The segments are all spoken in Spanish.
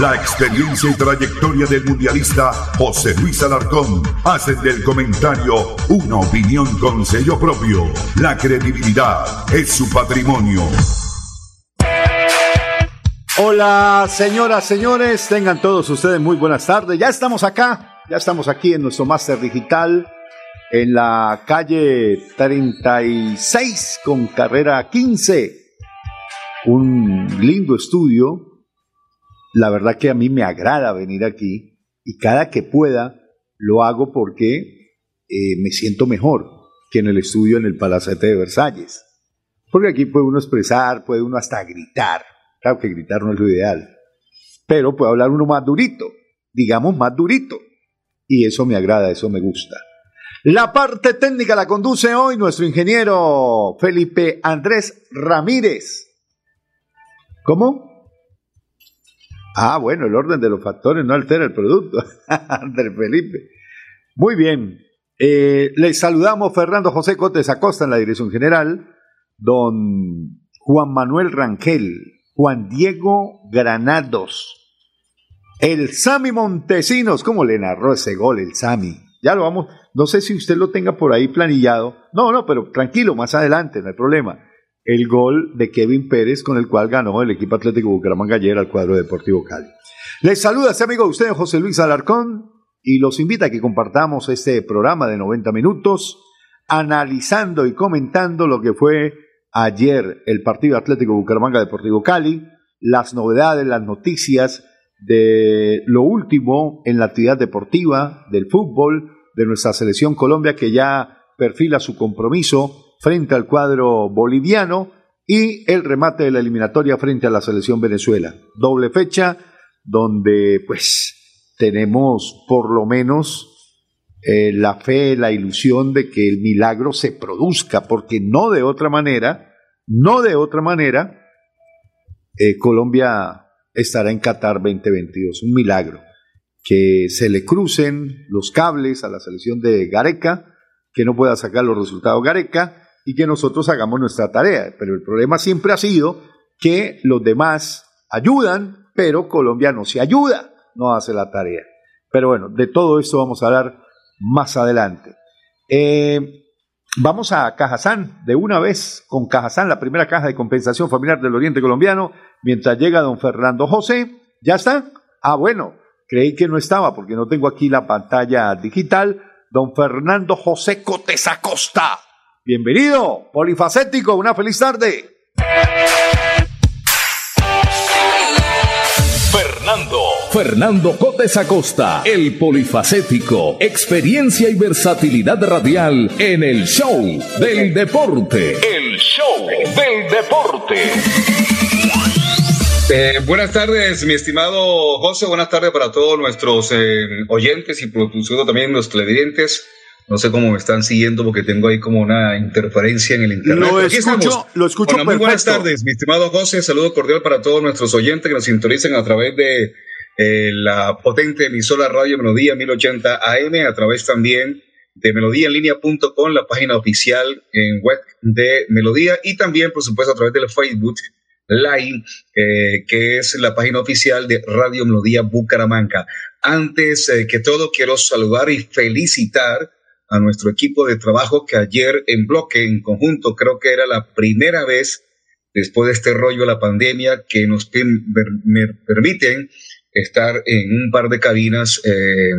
La experiencia y trayectoria del mundialista José Luis Alarcón hacen del comentario una opinión con sello propio. La credibilidad es su patrimonio. Hola, señoras, señores, tengan todos ustedes muy buenas tardes. Ya estamos acá, ya estamos aquí en nuestro máster digital en la calle 36 con carrera 15. Un lindo estudio la verdad que a mí me agrada venir aquí y cada que pueda lo hago porque eh, me siento mejor que en el estudio en el Palacete de Versalles. Porque aquí puede uno expresar, puede uno hasta gritar. Claro que gritar no es lo ideal. Pero puede hablar uno más durito, digamos más durito. Y eso me agrada, eso me gusta. La parte técnica la conduce hoy nuestro ingeniero Felipe Andrés Ramírez. ¿Cómo? Ah, bueno, el orden de los factores no altera el producto. Andrés Felipe. Muy bien. Eh, les saludamos Fernando José Cotes Acosta en la dirección general, don Juan Manuel Rangel, Juan Diego Granados, el Sami Montesinos, ¿cómo le narró ese gol el Sami? Ya lo vamos, no sé si usted lo tenga por ahí planillado. No, no, pero tranquilo, más adelante, no hay problema el gol de Kevin Pérez con el cual ganó el equipo Atlético Bucaramanga ayer al cuadro Deportivo Cali. Les saluda este amigo de ustedes, José Luis Alarcón, y los invita a que compartamos este programa de 90 minutos analizando y comentando lo que fue ayer el partido Atlético Bucaramanga Deportivo Cali, las novedades, las noticias de lo último en la actividad deportiva del fútbol de nuestra selección Colombia que ya perfila su compromiso frente al cuadro boliviano y el remate de la eliminatoria frente a la selección Venezuela. Doble fecha donde pues tenemos por lo menos eh, la fe, la ilusión de que el milagro se produzca, porque no de otra manera, no de otra manera, eh, Colombia estará en Qatar 2022, un milagro. Que se le crucen los cables a la selección de Gareca, que no pueda sacar los resultados Gareca, y que nosotros hagamos nuestra tarea. Pero el problema siempre ha sido que los demás ayudan, pero Colombia no se ayuda, no hace la tarea. Pero bueno, de todo esto vamos a hablar más adelante. Eh, vamos a Cajazán de una vez con Cajazán, la primera caja de compensación familiar del Oriente Colombiano, mientras llega don Fernando José. ¿Ya está? Ah, bueno, creí que no estaba porque no tengo aquí la pantalla digital. Don Fernando José Cotesa Costa Bienvenido, polifacético, una feliz tarde. Fernando. Fernando Cotes Acosta, el polifacético, experiencia y versatilidad radial en el show del deporte. El show del deporte. Eh, buenas tardes, mi estimado José. Buenas tardes para todos nuestros eh, oyentes y por también los televidentes. No sé cómo me están siguiendo porque tengo ahí como una interferencia en el internet. Lo escucho, lo escucho Muy buenas tardes, mi estimado José. Saludo cordial para todos nuestros oyentes que nos sintonicen a través de eh, la potente emisora Radio Melodía 1080 AM, a través también de melodíaenlínea.com, la página oficial en web de Melodía y también, por supuesto, a través del Facebook Live, eh, que es la página oficial de Radio Melodía Bucaramanga. Antes eh, que todo, quiero saludar y felicitar a nuestro equipo de trabajo que ayer en bloque, en conjunto, creo que era la primera vez después de este rollo de la pandemia que nos permiten estar en un par de cabinas eh,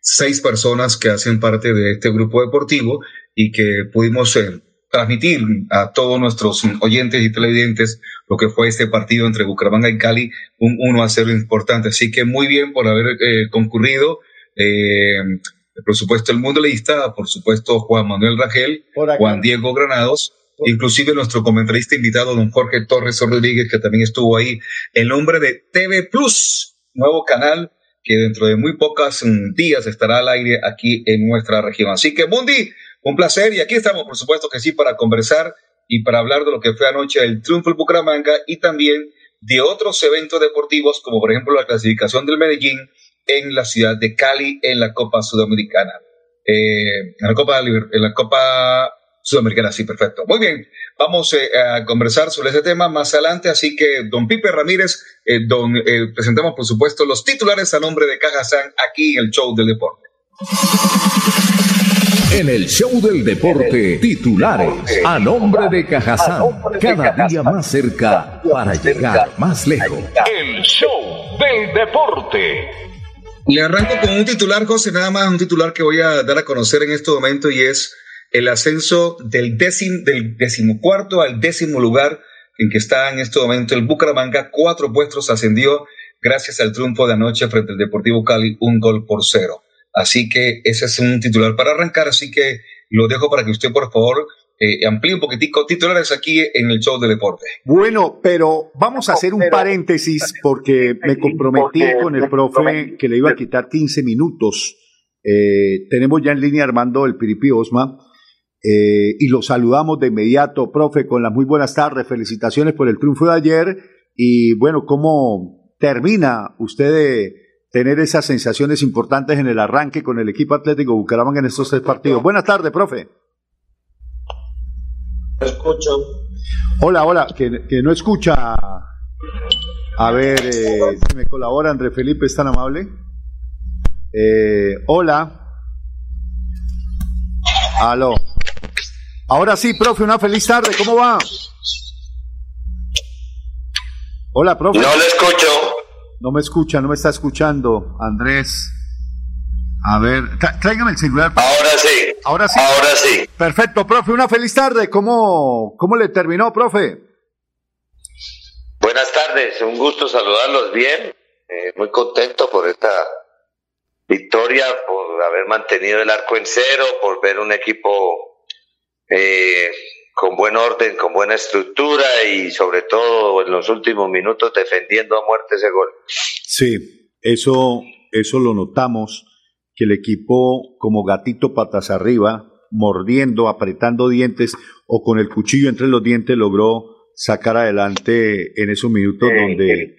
seis personas que hacen parte de este grupo deportivo y que pudimos eh, transmitir a todos nuestros oyentes y televidentes lo que fue este partido entre Bucaramanga y Cali, un 1 a 0 importante. Así que muy bien por haber eh, concurrido. Por supuesto, el mundo lista, por supuesto, Juan Manuel Rangel, Juan Diego Granados, inclusive nuestro comentarista invitado, don Jorge Torres Rodríguez, que también estuvo ahí, en nombre de TV Plus, nuevo canal que dentro de muy pocos mm, días estará al aire aquí en nuestra región. Así que, Mundi, un placer y aquí estamos, por supuesto que sí, para conversar y para hablar de lo que fue anoche el triunfo del Bucaramanga y también de otros eventos deportivos, como por ejemplo la clasificación del Medellín en la ciudad de Cali en la Copa Sudamericana. Eh, en la Copa, en la Copa Sudamericana, sí, perfecto. Muy bien, vamos eh, a conversar sobre ese tema más adelante, así que don Pipe Ramírez, eh, don, presentamos por supuesto los titulares a nombre de Caja San aquí en el show del deporte. En el show del deporte, titulares a nombre de Cajazán, cada día más cerca para llegar más lejos. El show del deporte. Le arranco con un titular, José, nada más un titular que voy a dar a conocer en este momento y es el ascenso del, décimo, del decimocuarto al décimo lugar en que está en este momento el Bucaramanga. Cuatro puestos ascendió gracias al triunfo de anoche frente al Deportivo Cali, un gol por cero. Así que ese es un titular para arrancar, así que lo dejo para que usted, por favor, eh, amplíe un poquitico titulares aquí en el show de deporte. Bueno, pero vamos a hacer un paréntesis porque me comprometí con el profe que le iba a quitar 15 minutos. Eh, tenemos ya en línea Armando el Piripi Osma eh, y lo saludamos de inmediato, profe, con las muy buenas tardes, felicitaciones por el triunfo de ayer y bueno, ¿cómo termina usted de tener esas sensaciones importantes en el arranque con el equipo Atlético Bucaramanga en estos tres partidos? Buenas tardes, profe escucho. Hola, hola, que, no escucha. A ver, eh, si me colabora André Felipe, es tan amable. Eh, hola. Aló. Ahora sí, profe, una feliz tarde, ¿cómo va? Hola, profe. No le escucho. No me escucha, no me está escuchando, Andrés. A ver, tráigame el celular. Ahora sí. Ahora sí. Ahora sí. Perfecto, profe. Una feliz tarde. ¿Cómo, cómo le terminó, profe? Buenas tardes. Un gusto saludarlos bien. Eh, muy contento por esta victoria, por haber mantenido el arco en cero, por ver un equipo eh, con buen orden, con buena estructura y sobre todo en los últimos minutos defendiendo a muerte ese gol. Sí, eso, eso lo notamos que el equipo como gatito patas arriba, mordiendo, apretando dientes o con el cuchillo entre los dientes logró sacar adelante en esos minutos donde,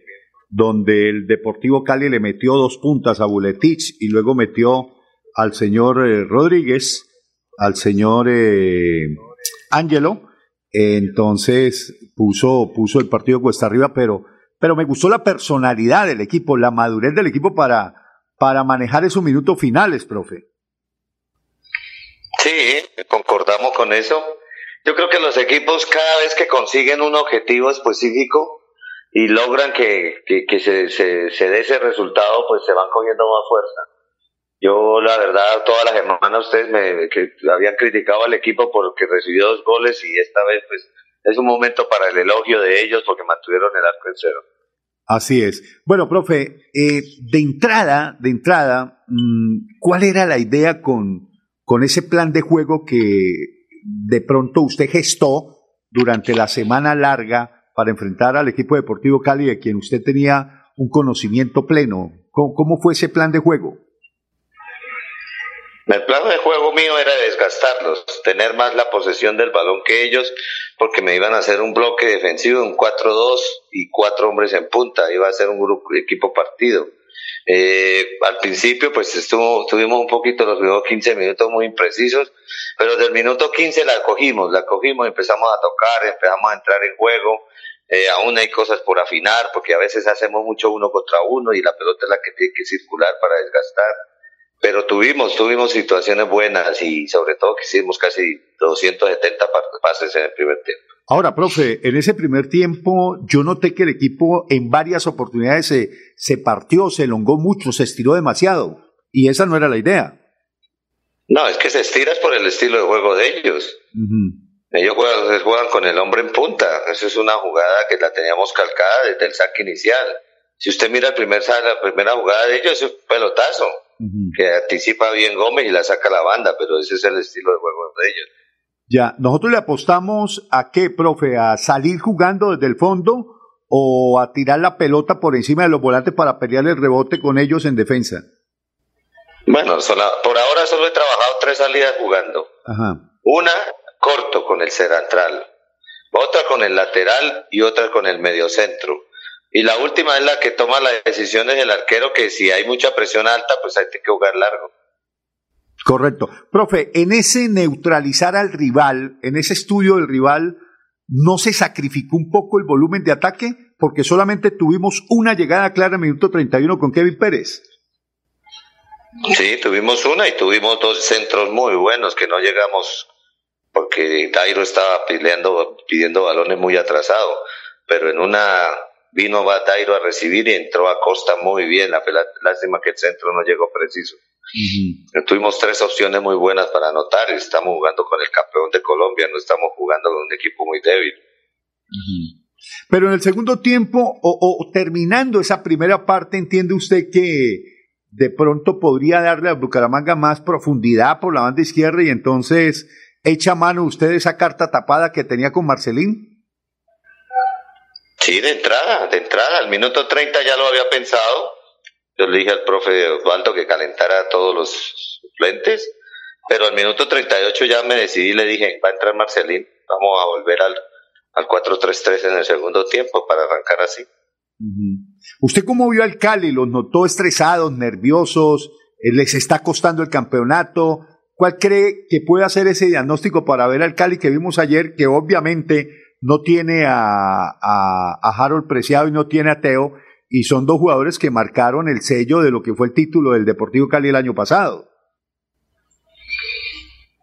donde el Deportivo Cali le metió dos puntas a Buletich y luego metió al señor eh, Rodríguez, al señor eh, Ángelo, entonces puso, puso el partido cuesta arriba, pero, pero me gustó la personalidad del equipo, la madurez del equipo para, para manejar esos minutos finales, profe. Sí, concordamos con eso. Yo creo que los equipos cada vez que consiguen un objetivo específico y logran que, que, se, se, dé ese resultado, pues se van cogiendo más fuerza. Yo, la verdad, todas las semanas ustedes me habían criticado al equipo porque recibió dos goles y esta vez, pues, es un momento para el elogio de ellos porque mantuvieron el arco en cero. Así es. Bueno, profe, eh, de entrada, de entrada, mm, ¿cuál era la idea con, con ese plan de juego que de pronto usted gestó durante la semana larga para enfrentar al equipo deportivo Cali de quien usted tenía un conocimiento pleno? cómo fue ese plan de juego? El plan de juego mío era desgastarlos, tener más la posesión del balón que ellos, porque me iban a hacer un bloque defensivo, un 4-2 y cuatro hombres en punta, iba a ser un equipo partido. Eh, al principio pues estuvo, tuvimos un poquito los primeros 15 minutos muy imprecisos, pero del minuto 15 la cogimos, la cogimos, empezamos a tocar, empezamos a entrar en juego, eh, aún hay cosas por afinar, porque a veces hacemos mucho uno contra uno y la pelota es la que tiene que circular para desgastar pero tuvimos, tuvimos situaciones buenas y sobre todo que hicimos casi 270 pases en el primer tiempo. Ahora, profe, en ese primer tiempo yo noté que el equipo en varias oportunidades se, se partió, se elongó mucho, se estiró demasiado. y esa no era la idea. No, es que se estiras por el estilo de juego de ellos. Ellos juegan, con el hombre en punta. Esa es una jugada que la teníamos calcada desde el saque inicial. Si usted mira el primer, la primera jugada de ellos, es un pelotazo que anticipa bien Gómez y la saca la banda, pero ese es el estilo de juego de ellos. Ya, nosotros le apostamos a qué, profe, a salir jugando desde el fondo o a tirar la pelota por encima de los volantes para pelear el rebote con ellos en defensa. Bueno, por ahora solo he trabajado tres salidas jugando. Una corto con el central, otra con el lateral y otra con el mediocentro. Y la última es la que toma las decisiones el arquero, que si hay mucha presión alta, pues hay que jugar largo. Correcto. Profe, en ese neutralizar al rival, en ese estudio del rival, ¿no se sacrificó un poco el volumen de ataque? Porque solamente tuvimos una llegada clara en minuto 31 con Kevin Pérez. Sí, tuvimos una y tuvimos dos centros muy buenos que no llegamos porque Dairo estaba pidiendo, pidiendo balones muy atrasados, pero en una vino Dairo a recibir y entró a Costa muy bien, la lástima que el centro no llegó preciso. Tuvimos tres opciones muy buenas para anotar y estamos jugando con el campeón de Colombia, no estamos jugando con un equipo muy débil. Pero en el segundo tiempo, o, terminando esa primera parte, ¿entiende usted que de pronto podría darle a Bucaramanga más profundidad por la banda izquierda y entonces echa mano usted esa carta tapada que tenía con Marcelín? Sí, de entrada, de entrada, al minuto 30 ya lo había pensado yo le dije al profe Osvaldo que calentara todos los suplentes, pero al minuto 38 ya me decidí le dije, va a entrar Marcelín, vamos a volver al, al 4-3-3 en el segundo tiempo para arrancar así. ¿Usted cómo vio al Cali? ¿Los notó estresados, nerviosos? Eh, ¿Les está costando el campeonato? ¿Cuál cree que puede hacer ese diagnóstico para ver al Cali que vimos ayer, que obviamente no tiene a, a, a Harold Preciado y no tiene a Teo, y son dos jugadores que marcaron el sello de lo que fue el título del Deportivo Cali el año pasado.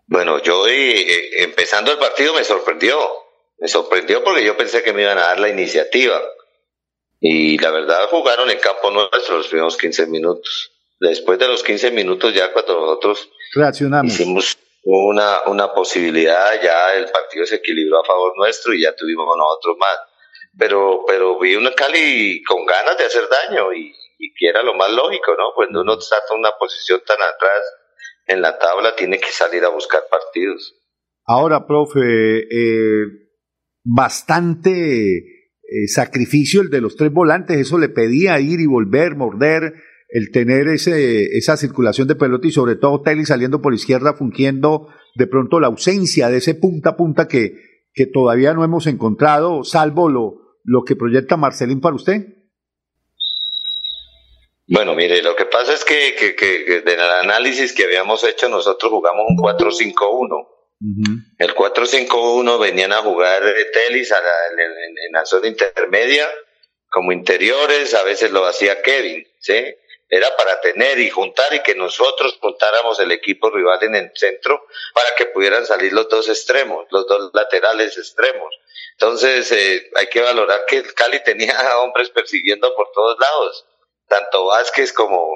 Bueno, yo eh, empezando el partido me sorprendió, me sorprendió porque yo pensé que me iban a dar la iniciativa. Y la verdad jugaron en campo nuestro los primeros 15 minutos. Después de los 15 minutos ya cuando nosotros Reaccionamos. hicimos una, una posibilidad, ya el partido se equilibró a favor nuestro y ya tuvimos nosotros más pero, pero vi una Cali con ganas de hacer daño y, que era lo más lógico, ¿no? Cuando uno está en una posición tan atrás en la tabla, tiene que salir a buscar partidos. Ahora, profe, eh, bastante eh, sacrificio el de los tres volantes, eso le pedía ir y volver, morder, el tener ese, esa circulación de pelota y sobre todo Telly saliendo por izquierda, fungiendo de pronto la ausencia de ese punta a punta que, que todavía no hemos encontrado, salvo lo, lo que proyecta Marcelín para usted? Bueno, mire, lo que pasa es que, que, que, del análisis que habíamos hecho, nosotros jugamos un 4-5-1. El 4-5-1 venían a jugar Telis en, la zona intermedia como interiores, a veces lo hacía Kevin, ¿sí? Era para tener y juntar y que nosotros juntáramos el equipo rival en el centro para que pudieran salir los dos extremos, los dos laterales extremos. Entonces, eh, hay que valorar que el Cali tenía hombres persiguiendo por todos lados. Tanto Vázquez como,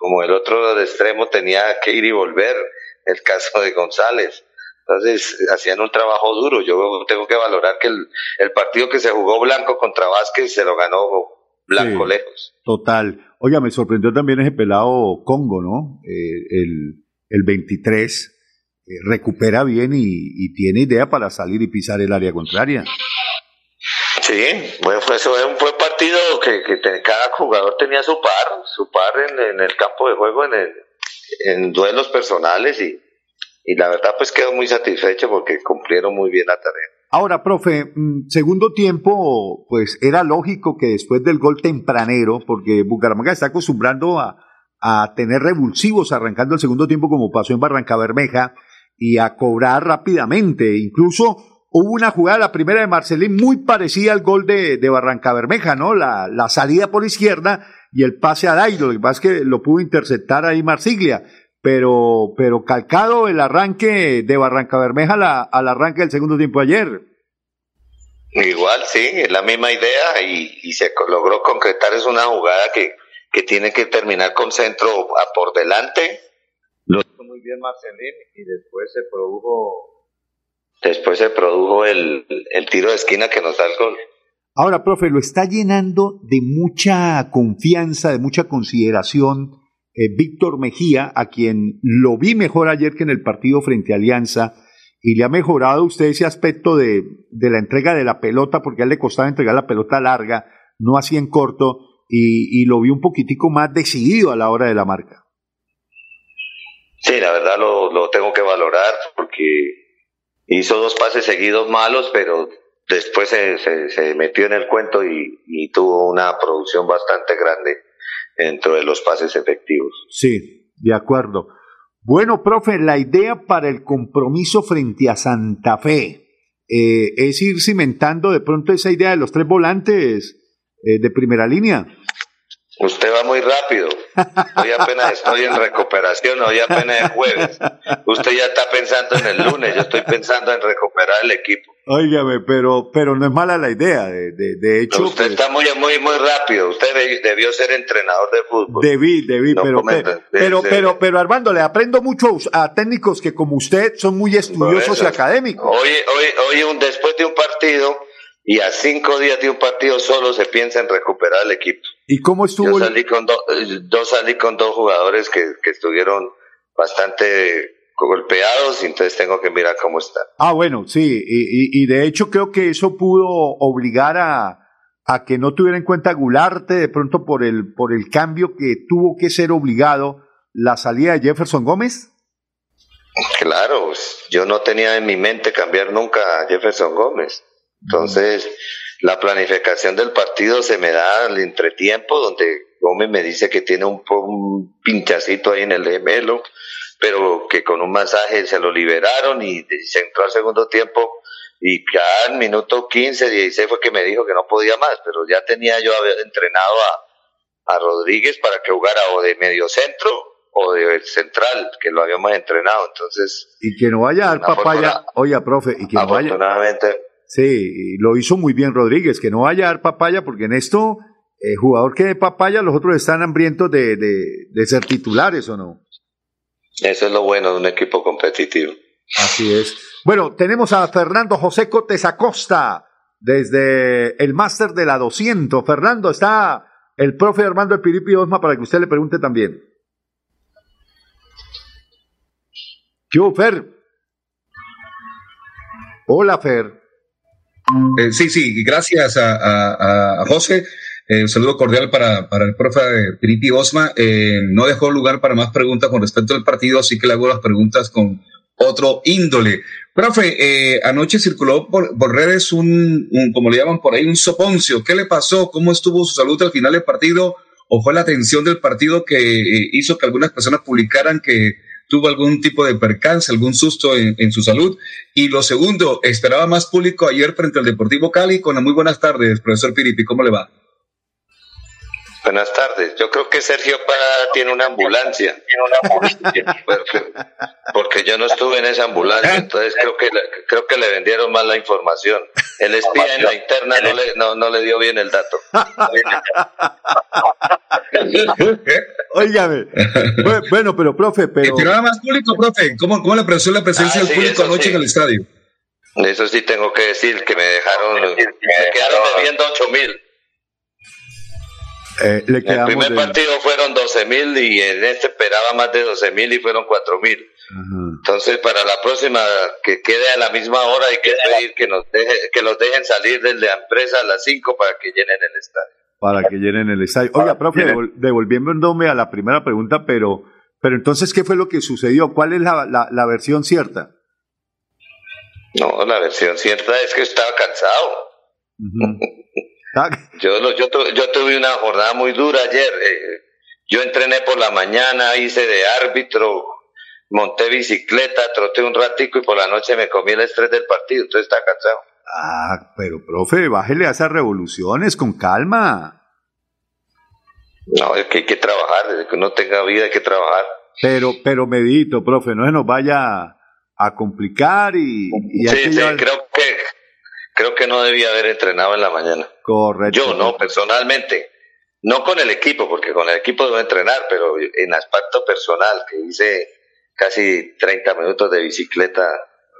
como el otro extremo tenía que ir y volver. El caso de González. Entonces, hacían un trabajo duro. Yo tengo que valorar que el, el partido que se jugó Blanco contra Vázquez se lo ganó Blanco lejos. Total. Oiga, me sorprendió también ese pelado Congo, ¿no? Eh, el, el 23 eh, recupera bien y, tiene idea para salir y pisar el área contraria. Sí, bueno, fue, eso fue un buen partido que, cada jugador tenía su par, su par en, el campo de juego, en, en duelos personales y, y la verdad pues quedó muy satisfecho porque cumplieron muy bien la tarea. Ahora, profe, mm, segundo tiempo, pues era lógico que después del gol tempranero, porque Bucaramanga está acostumbrando a, a tener revulsivos arrancando el segundo tiempo como pasó en Barranca Bermeja, y a cobrar rápidamente. Incluso hubo una jugada, la primera de Marcelín, muy parecida al gol de, de Barranca Bermeja, ¿no? La, la, salida por izquierda y el pase a Dairo. Lo que pasa es que lo pudo interceptar ahí Marsiglia. Pero, pero calcado el arranque de Barranca Bermeja al arranque del segundo tiempo ayer. Igual, sí, es la misma idea y, y se logró concretar. Es una jugada que, que tiene que terminar con centro a por delante. Lo hizo muy bien Marcelín y después se produjo después se produjo el, el tiro de esquina que nos da el gol. Ahora, profe, lo está llenando de mucha confianza, de mucha consideración eh, Víctor Mejía, a quien lo vi mejor ayer que en el partido frente a Alianza, y le ha mejorado usted ese aspecto de, de la entrega de la pelota, porque a él le costaba entregar la pelota larga, no así en corto, y, y lo vi un poquitico más decidido a la hora de la marca. Sí, la verdad lo, lo tengo que valorar porque hizo dos pases seguidos malos, pero después se, se, metió en el cuento y, y, tuvo una producción bastante grande dentro de los pases efectivos. Sí, de acuerdo. Bueno, profe, la idea para el compromiso frente a Santa Fe eh, es ir cimentando de pronto esa idea de los tres volantes eh, de primera línea. Usted va muy rápido. Hoy apenas estoy en recuperación, hoy apenas es jueves. Usted ya está pensando en el lunes, yo estoy pensando en recuperar el equipo. Óigame, pero, pero no es mala la idea, de, de, hecho. Usted pues está muy, muy, muy rápido. Usted debió ser entrenador de fútbol. Debí, debí, pero, pero, pero, pero, Armando, le aprendo mucho a técnicos que como usted son muy estudiosos y académicos. Hoy, hoy, hoy un, después de un partido y a cinco días de un partido solo se piensa en recuperar el equipo. ¿Y cómo estuvo? Yo salí con, dos salí con dos jugadores que, que estuvieron bastante golpeados y entonces tengo que mirar cómo están. Ah, bueno, sí, y, y, de hecho creo que eso pudo obligar a, a que no tuviera en cuenta Gularte de pronto por el, por el cambio que tuvo que ser obligado la salida de Jefferson Gómez. Claro, yo no tenía en mi mente cambiar nunca a Jefferson Gómez. Entonces, la planificación del partido se me da al entretiempo, donde Gómez me dice que tiene un, un pinchacito ahí en el gemelo, pero que con un masaje se lo liberaron y se entró al segundo tiempo y cada minuto 15, 16 fue que me dijo que no podía más, pero ya tenía yo entrenado a, a Rodríguez para que jugara o de medio centro o de central, que lo habíamos entrenado, entonces... Y que no vaya a dar papaya, oiga, profe, y que no vaya... Sí, lo hizo muy bien Rodríguez, que no vaya a dar papaya, porque en esto, el jugador que de papaya, los otros están hambrientos de, de, ser titulares, ¿o no? Eso es lo bueno de un equipo competitivo. Así es. Bueno, tenemos a Fernando José Cotes Acosta desde el máster de la 200. Fernando, está el profe Armando Piripi Osma para que usted le pregunte también. ¿Qué hubo, Fer? Hola, Fer. Eh, sí, sí, gracias a, José. Eh, un saludo cordial para, para el profe Piripi Osma. Eh, no dejó lugar para más preguntas con respecto al partido, así que le hago las preguntas con otro índole. Profe, anoche circuló por, redes un, como le llaman por ahí, un soponcio. ¿Qué le pasó? ¿Cómo estuvo su salud al final del partido? ¿O fue la tensión del partido que hizo que algunas personas publicaran que tuvo algún tipo de percance, algún susto en, su salud. Y lo segundo, esperaba más público ayer frente al Deportivo Cali. Con las muy buenas tardes, profesor Piripi, ¿cómo le va? Buenas tardes. Yo creo que Sergio tiene una ambulancia. Tiene una ambulancia. porque, yo no estuve en esa ambulancia, entonces creo que creo que le vendieron mal la información. El espía en la interna no le, no, no le dio bien el dato. Óigame. Bueno, pero profe, pero. nada más público, profe. ¿Cómo, cómo le pareció la presencia ah, del público anoche en el estadio? Eso sí tengo que decir, que me dejaron, me quedaron debiendo ocho mil. Eh, el primer partido fueron 12 mil y en este esperaba más de 12 mil y fueron 4 mil. Entonces, para la próxima, que quede a la misma hora, hay que pedir que nos, deje, que los dejen salir desde la empresa a las 5 para que llenen el estadio. Para que llenen el estadio. Oiga, profe, devolviéndome a la primera pregunta, pero, pero entonces, ¿qué fue lo que sucedió? ¿Cuál es la, la, versión cierta? No, la versión cierta es que estaba cansado. Ah. Yo, yo, yo tuve una jornada muy dura ayer. Eh, yo entrené por la mañana, hice de árbitro, monté bicicleta, troté un ratico y por la noche me comí el estrés del partido, entonces está cansado. Ah, pero profe, bájele a esas revoluciones con calma. No, es que hay que trabajar, desde que uno tenga vida hay que trabajar. Pero, pero medito, profe, no se nos vaya a complicar y... sí, sí, creo que creo que no debía haber entrenado en la mañana. Correcto. Yo no, personalmente. No con el equipo, porque con el equipo debo entrenar, pero en aspecto personal, que hice casi 30 minutos de bicicleta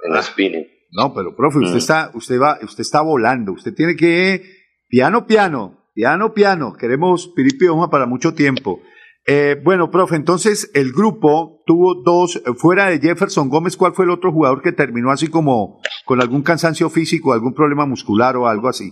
en ah, spinning. No, pero profe, usted mm. está, usted va, usted está volando, usted tiene que piano, piano, piano, piano. Queremos Piripi para mucho tiempo. Eh, bueno, profe, entonces el grupo tuvo dos, fuera de Jefferson Gómez, ¿cuál fue el otro jugador que terminó así como con algún cansancio físico, algún problema muscular o algo así?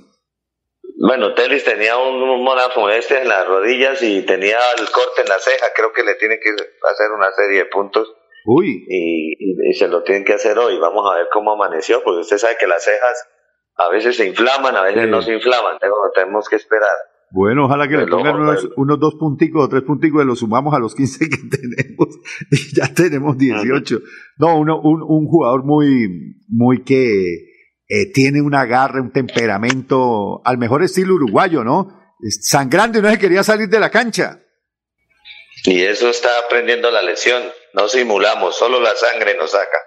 Bueno, Telis tenía un, un este en las rodillas y tenía el corte en la ceja, creo que le tiene que hacer una serie de puntos. Uy. Y, se lo tienen que hacer hoy. Vamos a ver cómo amaneció, porque usted sabe que las cejas a veces se inflaman, a veces no se inflaman, tenemos que esperar. Bueno, ojalá que le pongan unos, dos punticos o tres punticos y los sumamos a los 15 que tenemos y ya tenemos 18. No, uno, un, un jugador muy, muy que eh, tiene un agarre, un temperamento al mejor estilo uruguayo, ¿no? Sangrando y no se quería salir de la cancha. Y eso está aprendiendo la lección. No simulamos, solo la sangre nos saca.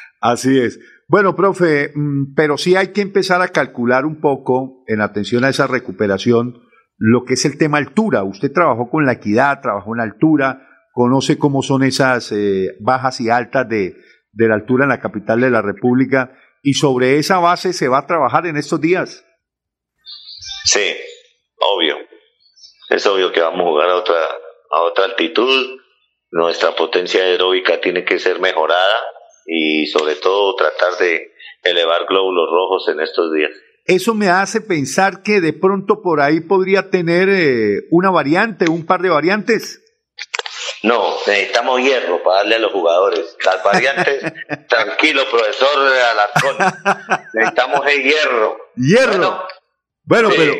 Así es. Bueno, profe, mm, pero sí hay que empezar a calcular un poco, en atención a esa recuperación, lo que es el tema altura. Usted trabajó con la equidad, trabajó en altura, conoce cómo son esas eh, bajas y altas de, de la altura en la capital de la República, y sobre esa base se va a trabajar en estos días. Sí, obvio. Es obvio que vamos a jugar a otra, a otra altitud. Nuestra potencia aeróbica tiene que ser mejorada y sobre todo tratar de elevar glóbulos rojos en estos días. Eso me hace pensar que de pronto por ahí podría tener eh, una variante, un par de variantes. No, necesitamos hierro para darle a los jugadores. Las variantes, tranquilo, profesor Alarcón. Necesitamos el hierro. Hierro. Bueno, pero.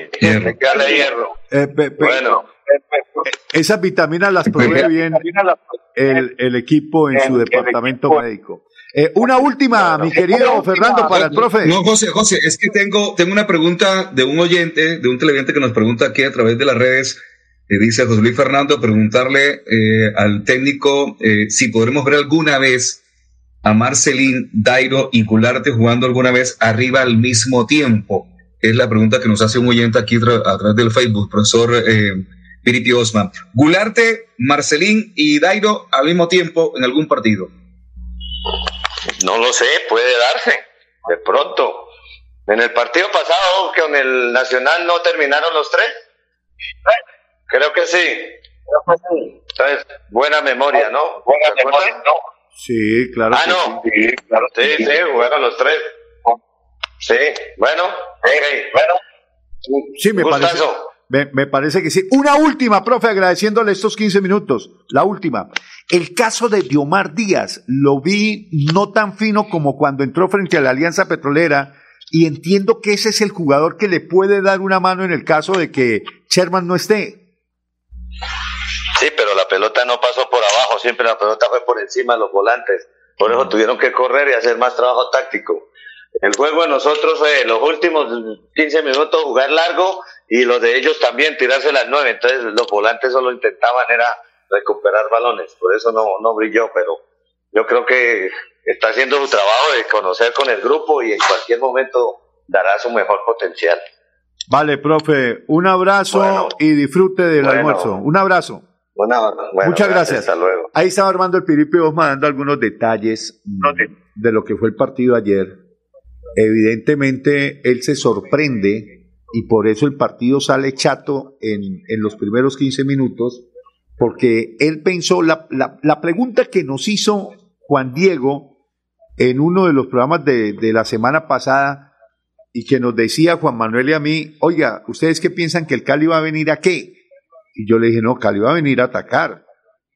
hierro. Eh, bueno. Esas vitaminas las provee bien el, el equipo en su departamento médico. Eh, una última, mi querido Fernando, para el profe. No, José, José, es que tengo, tengo una pregunta de un oyente, de un televidente que nos pregunta aquí a través de las redes. Eh, dice José Luis Fernando, preguntarle eh, al técnico si podremos ver alguna vez a Marcelín, Dairo y Gularte jugando alguna vez arriba al mismo tiempo. Es la pregunta que nos hace un oyente aquí a través del Facebook, profesor Piripi Osman. Gularte, Marcelín y Dairo al mismo tiempo en algún partido. No lo sé, puede darse, de pronto. En el partido pasado, con el Nacional no terminaron los tres. Creo que sí. Entonces, buena memoria, ¿no? Buena memoria, ¿no? Sí, claro. Ah, no. Sí, claro. Sí, sí, jugaron los tres. Sí, bueno, bueno. Sí, me parece. Me, parece que sí. Una última, profe, agradeciéndole estos 15 minutos. La última. El caso de Diomar Díaz lo vi no tan fino como cuando entró frente a la Alianza Petrolera y entiendo que ese es el jugador que le puede dar una mano en el caso de que Sherman no esté. Sí, pero la pelota no pasó por abajo, siempre la pelota fue por encima de los volantes. Por eso tuvieron que correr y hacer más trabajo táctico. El juego de nosotros fue los últimos 15 minutos jugar largo y los de ellos también tirarse las nueve. Entonces los volantes solo intentaban era recuperar balones, por eso no, no brilló, pero yo creo que está haciendo su trabajo de conocer con el grupo y en cualquier momento dará su mejor potencial. Vale, profe, un abrazo y disfrute del almuerzo. Un abrazo. Muchas gracias. Hasta luego. Ahí estaba Armando el Piripi Osma dando algunos detalles de lo que fue el partido ayer. Evidentemente, él se sorprende y por eso el partido sale chato en, en los primeros 15 minutos, porque él pensó, la, la, pregunta que nos hizo Juan Diego en uno de los programas de, de la semana pasada y que nos decía Juan Manuel y a mí, oiga, ¿ustedes qué piensan que el Cali va a venir a qué? Y yo le dije, no, Cali va a venir a atacar.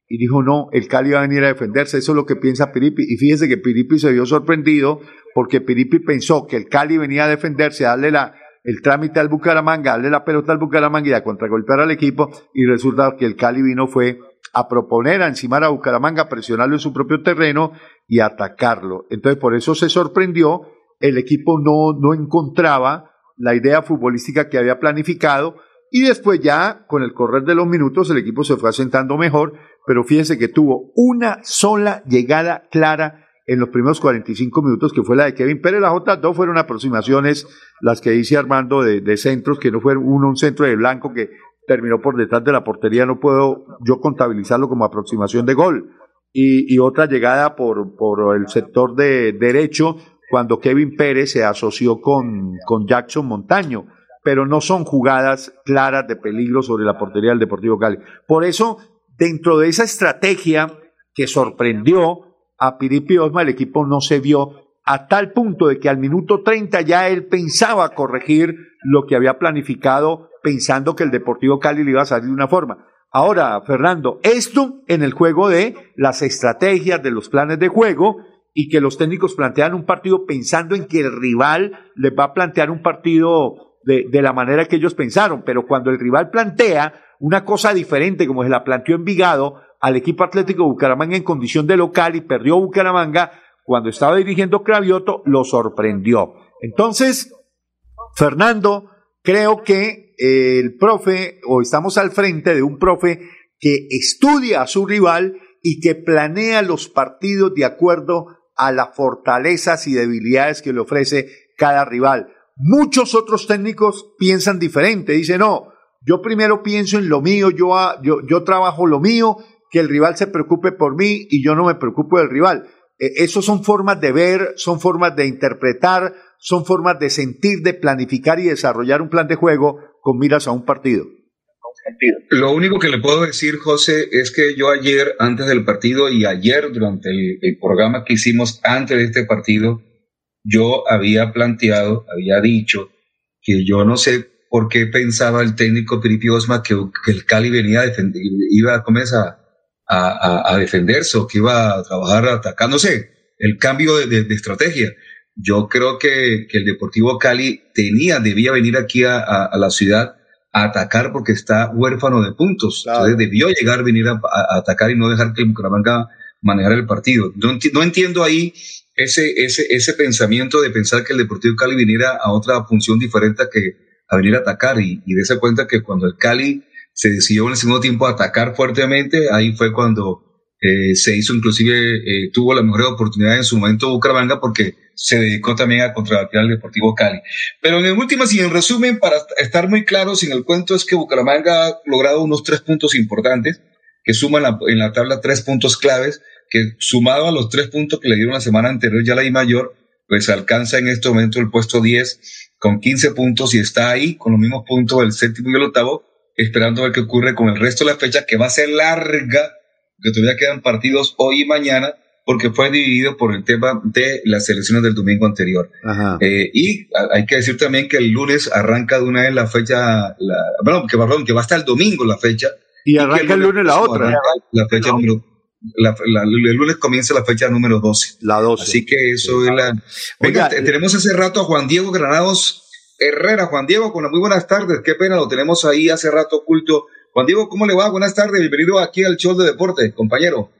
Y dijo, no, el Cali va a venir a defenderse, eso es lo que piensa Piripi. Y fíjese que Piripi se vio sorprendido porque Piripi pensó que el Cali venía a defenderse, a darle la, el trámite al Bucaramanga, darle la pelota al Bucaramanga y a contragolpear al equipo, y resulta que el Cali vino fue a proponer a encimar a Bucaramanga, presionarlo en su propio terreno y atacarlo. Entonces, por eso se sorprendió, el equipo no, no encontraba la idea futbolística que había planificado, y después ya, con el correr de los minutos, el equipo se fue asentando mejor, pero fíjense que tuvo una sola llegada clara en los primeros 45 minutos, que fue la de Kevin Pérez. Las otras dos fueron aproximaciones, las que dice Armando, de, centros, que no fueron uno, un centro de blanco que terminó por detrás de la portería, no puedo yo contabilizarlo como aproximación de gol. Y, otra llegada por, por el sector de derecho, cuando Kevin Pérez se asoció con, con Jackson Montaño pero no son jugadas claras de peligro sobre la portería del Deportivo Cali. Por eso, dentro de esa estrategia que sorprendió a Piripi Osma, el equipo no se vio a tal punto de que al minuto 30 ya él pensaba corregir lo que había planificado pensando que el Deportivo Cali le iba a salir de una forma. Ahora, Fernando, esto en el juego de las estrategias, de los planes de juego, y que los técnicos plantean un partido pensando en que el rival les va a plantear un partido de, de, la manera que ellos pensaron, pero cuando el rival plantea una cosa diferente, como se la planteó en Vigado al equipo Atlético Bucaramanga en condición de local y perdió Bucaramanga, cuando estaba dirigiendo Cravioto, lo sorprendió. Entonces, Fernando, creo que el profe, o estamos al frente de un profe que estudia a su rival y que planea los partidos de acuerdo a las fortalezas y debilidades que le ofrece cada rival. Muchos otros técnicos piensan diferente, dicen, no, yo primero pienso en lo mío, yo, yo, yo trabajo lo mío, que el rival se preocupe por mí y yo no me preocupo del rival. E, Esas son formas de ver, son formas de interpretar, son formas de sentir, de planificar y desarrollar un plan de juego con miras a un partido. Lo único que le puedo decir, José, es que yo ayer, antes del partido y ayer durante el programa que hicimos antes de este partido, yo había planteado, había dicho que yo no sé por qué pensaba el técnico Felipe Osma que, el Cali venía a defender, iba a comenzar a, defenderse o que iba a trabajar atacándose, el cambio de, estrategia. Yo creo que, el Deportivo Cali tenía, debía venir aquí a, la ciudad a atacar porque está huérfano de puntos. Entonces debió llegar, venir a, atacar y no dejar que el Bucaramanga manejara el partido. No, no entiendo ahí ese, ese, ese pensamiento de pensar que el Deportivo Cali viniera a otra función diferente a que a venir a atacar y, y ese cuenta que cuando el Cali se decidió en el segundo tiempo atacar fuertemente, ahí fue cuando eh, se hizo inclusive, eh, tuvo la mejor oportunidad en su momento Bucaramanga porque se dedicó también a contrabatir al Deportivo Cali. Pero en el último, y en resumen, para estar muy claros en el cuento, es que Bucaramanga ha logrado unos tres puntos importantes que suman en la tabla tres puntos claves que sumado a los tres puntos que le dieron la semana anterior ya la I mayor, pues alcanza en este momento el puesto 10 con 15 puntos y está ahí con los mismos puntos del séptimo y el octavo, esperando a ver qué ocurre con el resto de la fecha, que va a ser larga, que todavía quedan partidos hoy y mañana, porque fue dividido por el tema de las elecciones del domingo anterior. Eh, y hay que decir también que el lunes arranca de una vez la fecha, la, bueno, que, perdón, que va hasta el domingo la fecha. Y arranca el lunes, la otra. La fecha número la, el lunes comienza la fecha número 12. La 12. Así que eso es la... Venga, eh, tenemos hace rato a Juan Diego Granados Herrera. Juan Diego, con muy buenas tardes. Qué pena, lo tenemos ahí hace rato oculto. Juan Diego, ¿cómo le va? Buenas tardes. Bienvenido aquí al show de deporte, compañero.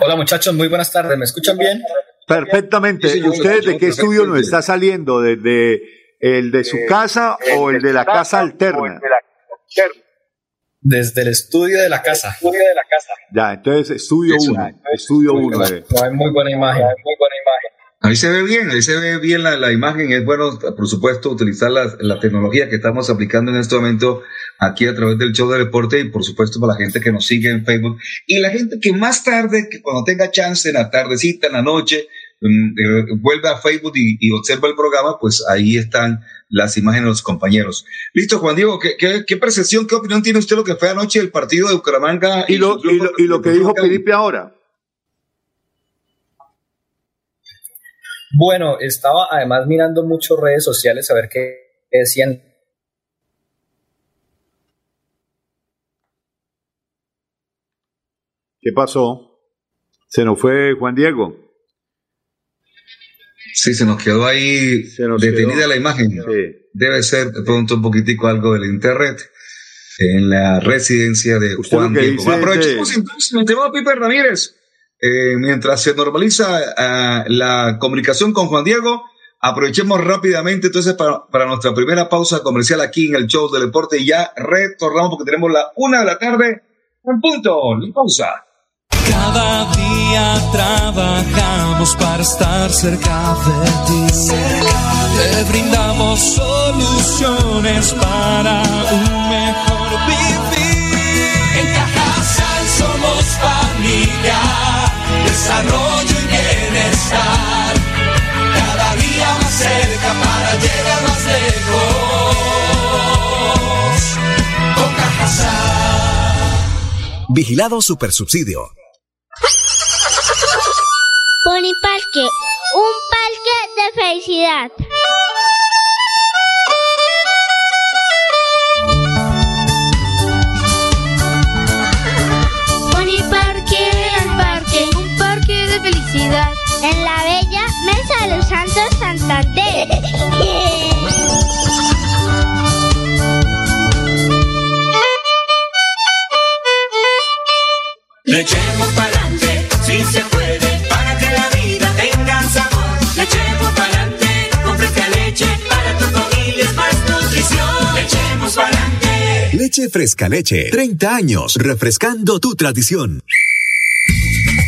Hola muchachos, muy buenas tardes. ¿Me escuchan bien? Perfectamente. ¿Usted de qué estudio nos está saliendo? ¿Desde el de su casa o el de la casa alterna? Desde el estudio de la casa. Estudio de la casa. Ya, entonces estudio uno. Estudio uno. Eh. hay muy buena imagen. muy buena imagen. Ahí se ve bien, ahí se ve bien la, la imagen. Es bueno, por supuesto, utilizar la, la, tecnología que estamos aplicando en este momento aquí a través del show de deporte y, por supuesto, para la gente que nos sigue en Facebook y la gente que más tarde, que cuando tenga chance, en la tardecita, en la noche, eh, vuelve a Facebook y, y observa el programa, pues ahí están las imágenes de los compañeros. Listo, Juan Diego, ¿qué, qué, percepción, qué opinión tiene usted lo que fue anoche el partido de Bucaramanga? Y, lo, y lo, que dijo Felipe ahora. Bueno, estaba además mirando muchas redes sociales a ver qué decían. ¿Qué pasó? Se nos fue Juan Diego. Sí, se nos quedó ahí detenida la imagen. Debe ser de pronto un poquitico algo del internet en la residencia de Juan Diego. Aprovechemos entonces el tema de Piper Ramírez. Eh, mientras se normaliza ah, la comunicación con Juan Diego, aprovechemos rápidamente entonces para, para, nuestra primera pausa comercial aquí en el show del deporte y ya retornamos porque tenemos la una de la tarde en punto. La pausa. Cada día trabajamos para estar cerca de ti. Te brindamos soluciones para un mejor vivir. Familia, desarrollo y bienestar. Cada día más cerca para llegar más lejos. Con Cajasal. Vigilado Supersubsidio. Parque, un parque de felicidad. En la bella Mesa de los Santos Santander. Le echemos pa'lante, si se puede, para que la vida tenga sabor. Le echemos pa'lante, con fresca leche, para tu familia es más nutrición. Le echemos pa'lante. Leche Fresca Leche, 30 años, refrescando tu tradición.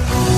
oh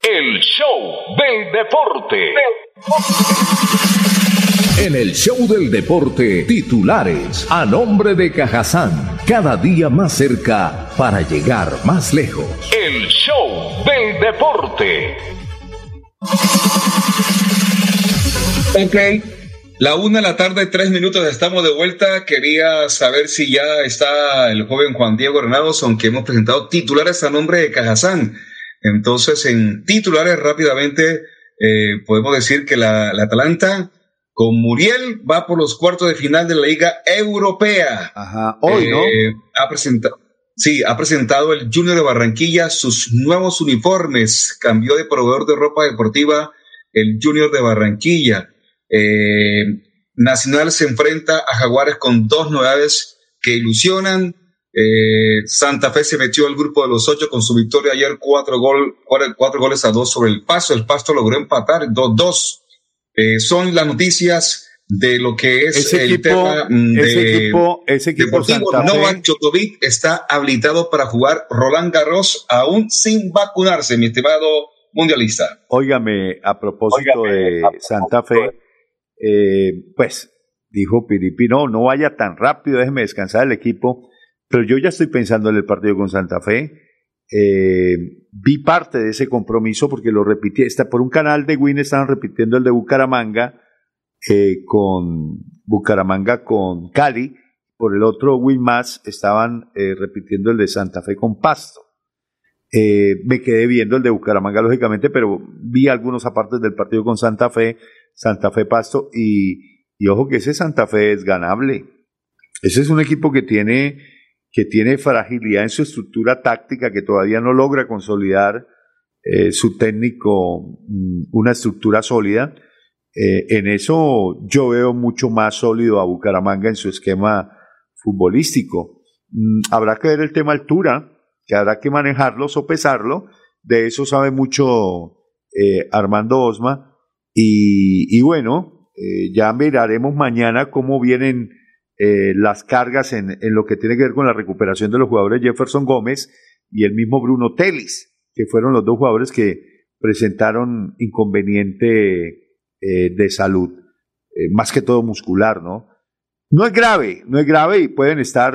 El show del deporte. En el show del deporte, titulares a nombre de Cajazán, cada día más cerca para llegar más lejos. El show del deporte. Ok, la una de la tarde, tres minutos, estamos de vuelta. Quería saber si ya está el joven Juan Diego Granados, aunque hemos presentado titulares a nombre de Cajazán. Entonces, en titulares rápidamente, eh, podemos decir que la, la, Atalanta con Muriel va por los cuartos de final de la Liga Europea. Ajá, hoy, Eh, ¿no? Ha presentado. Sí, ha presentado el Junior de Barranquilla sus nuevos uniformes. Cambió de proveedor de ropa deportiva el Junior de Barranquilla. Eh, Nacional se enfrenta a Jaguares con dos novedades que ilusionan. Eh, Santa Fe se metió al grupo de los ocho con su victoria ayer, cuatro, gol, cuatro, cuatro goles a dos sobre el paso. El pasto logró empatar 2-2. Eh, son las noticias de lo que es Ese el equipo- tema mm, ese de equipo- ese equipo Deportivo Santa Fe- Novak Djokovic está habilitado para jugar Roland Garros aún sin vacunarse, mi estimado mundialista. Óigame, a propósito de Santa Fe, eh, pues dijo Piripi, no, no vaya tan rápido, déjeme descansar el equipo, pero yo ya estoy pensando en el partido con Santa Fe. Eh, vi parte de ese compromiso porque lo repití, está por un canal de Win estaban repitiendo el de Bucaramanga eh, con Bucaramanga con Cali, por el otro Win más estaban eh, repitiendo el de Santa Fe con Pasto. Eh, me quedé viendo el de Bucaramanga, lógicamente, pero vi algunos apartes del partido con Santa Fe, Santa Fe Pasto, y, y ojo que ese Santa Fe es ganable. Ese es un equipo que tiene, que tiene fragilidad en su estructura táctica, que todavía no logra consolidar eh, su técnico, mm, una estructura sólida. Eh, en eso yo veo mucho más sólido a Bucaramanga en su esquema futbolístico. Mm, habrá que ver el tema altura, que habrá que manejarlo, sopesarlo. De eso sabe mucho eh, Armando Osma. Y, y bueno, ya miraremos mañana cómo vienen eh, las cargas en, lo que tiene que ver con la recuperación de los jugadores Jefferson Gómez y el mismo Bruno Telis, que fueron los dos jugadores que presentaron inconveniente eh, de salud, eh, más que todo muscular, ¿no? No es grave, no es grave y pueden estar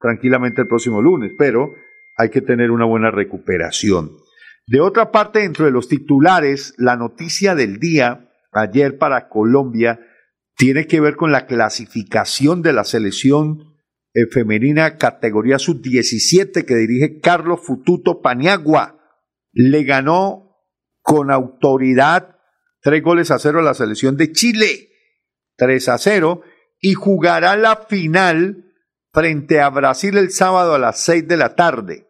tranquilamente el próximo lunes, pero hay que tener una buena recuperación. De otra parte, dentro de los titulares, la noticia del día ayer para Colombia tiene que ver con la clasificación de la selección eh, femenina categoría sub-17 que dirige Carlos Fututo Paniagua. Le ganó con autoridad tres goles a cero a la selección de Chile, 3 a 0, y jugará la final frente a Brasil el sábado a las 6 de la tarde.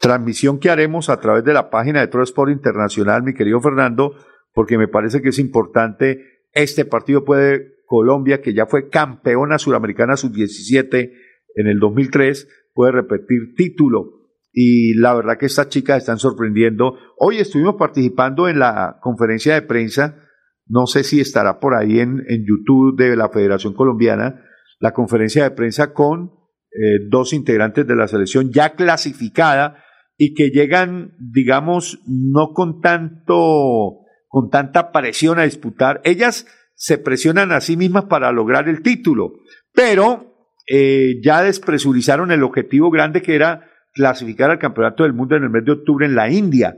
Transmisión que haremos a través de la página de True Sport Internacional, mi querido Fernando, porque me parece que es importante. Este partido puede Colombia, que ya fue campeona suramericana sub-17 en el 2003, puede repetir título. Y la verdad que estas chicas están sorprendiendo. Hoy estuvimos participando en la conferencia de prensa, no sé si estará por ahí en, en YouTube de la Federación Colombiana, la conferencia de prensa con eh, dos integrantes de la selección ya clasificada y que llegan, digamos, no con tanto, con tanta presión a disputar. Ellas se presionan a sí mismas para lograr el título, pero eh, ya despresurizaron el objetivo grande que era clasificar al Campeonato del Mundo en el mes de octubre en la India.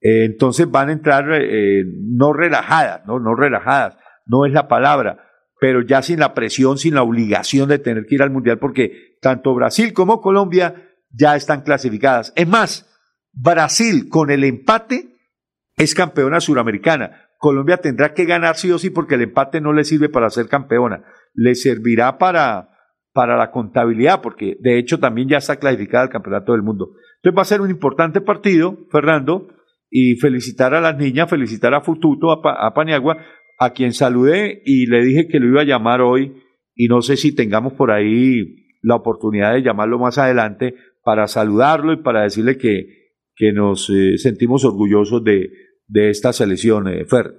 Eh, entonces van a entrar eh, no relajadas, ¿no? no relajadas, no es la palabra, pero ya sin la presión, sin la obligación de tener que ir al Mundial, porque tanto Brasil como Colombia ya están clasificadas. Es más, Brasil con el empate es campeona suramericana. Colombia tendrá que ganar sí o sí porque el empate no le sirve para ser campeona. Le servirá para, para la contabilidad porque de hecho también ya está clasificada al campeonato del mundo. Entonces va a ser un importante partido, Fernando, y felicitar a las niñas, felicitar a Fututo, a, a Paniagua, a quien saludé y le dije que lo iba a llamar hoy y no sé si tengamos por ahí la oportunidad de llamarlo más adelante para saludarlo y para decirle que, que nos eh, sentimos orgullosos de, de esta selección, eh, Fer.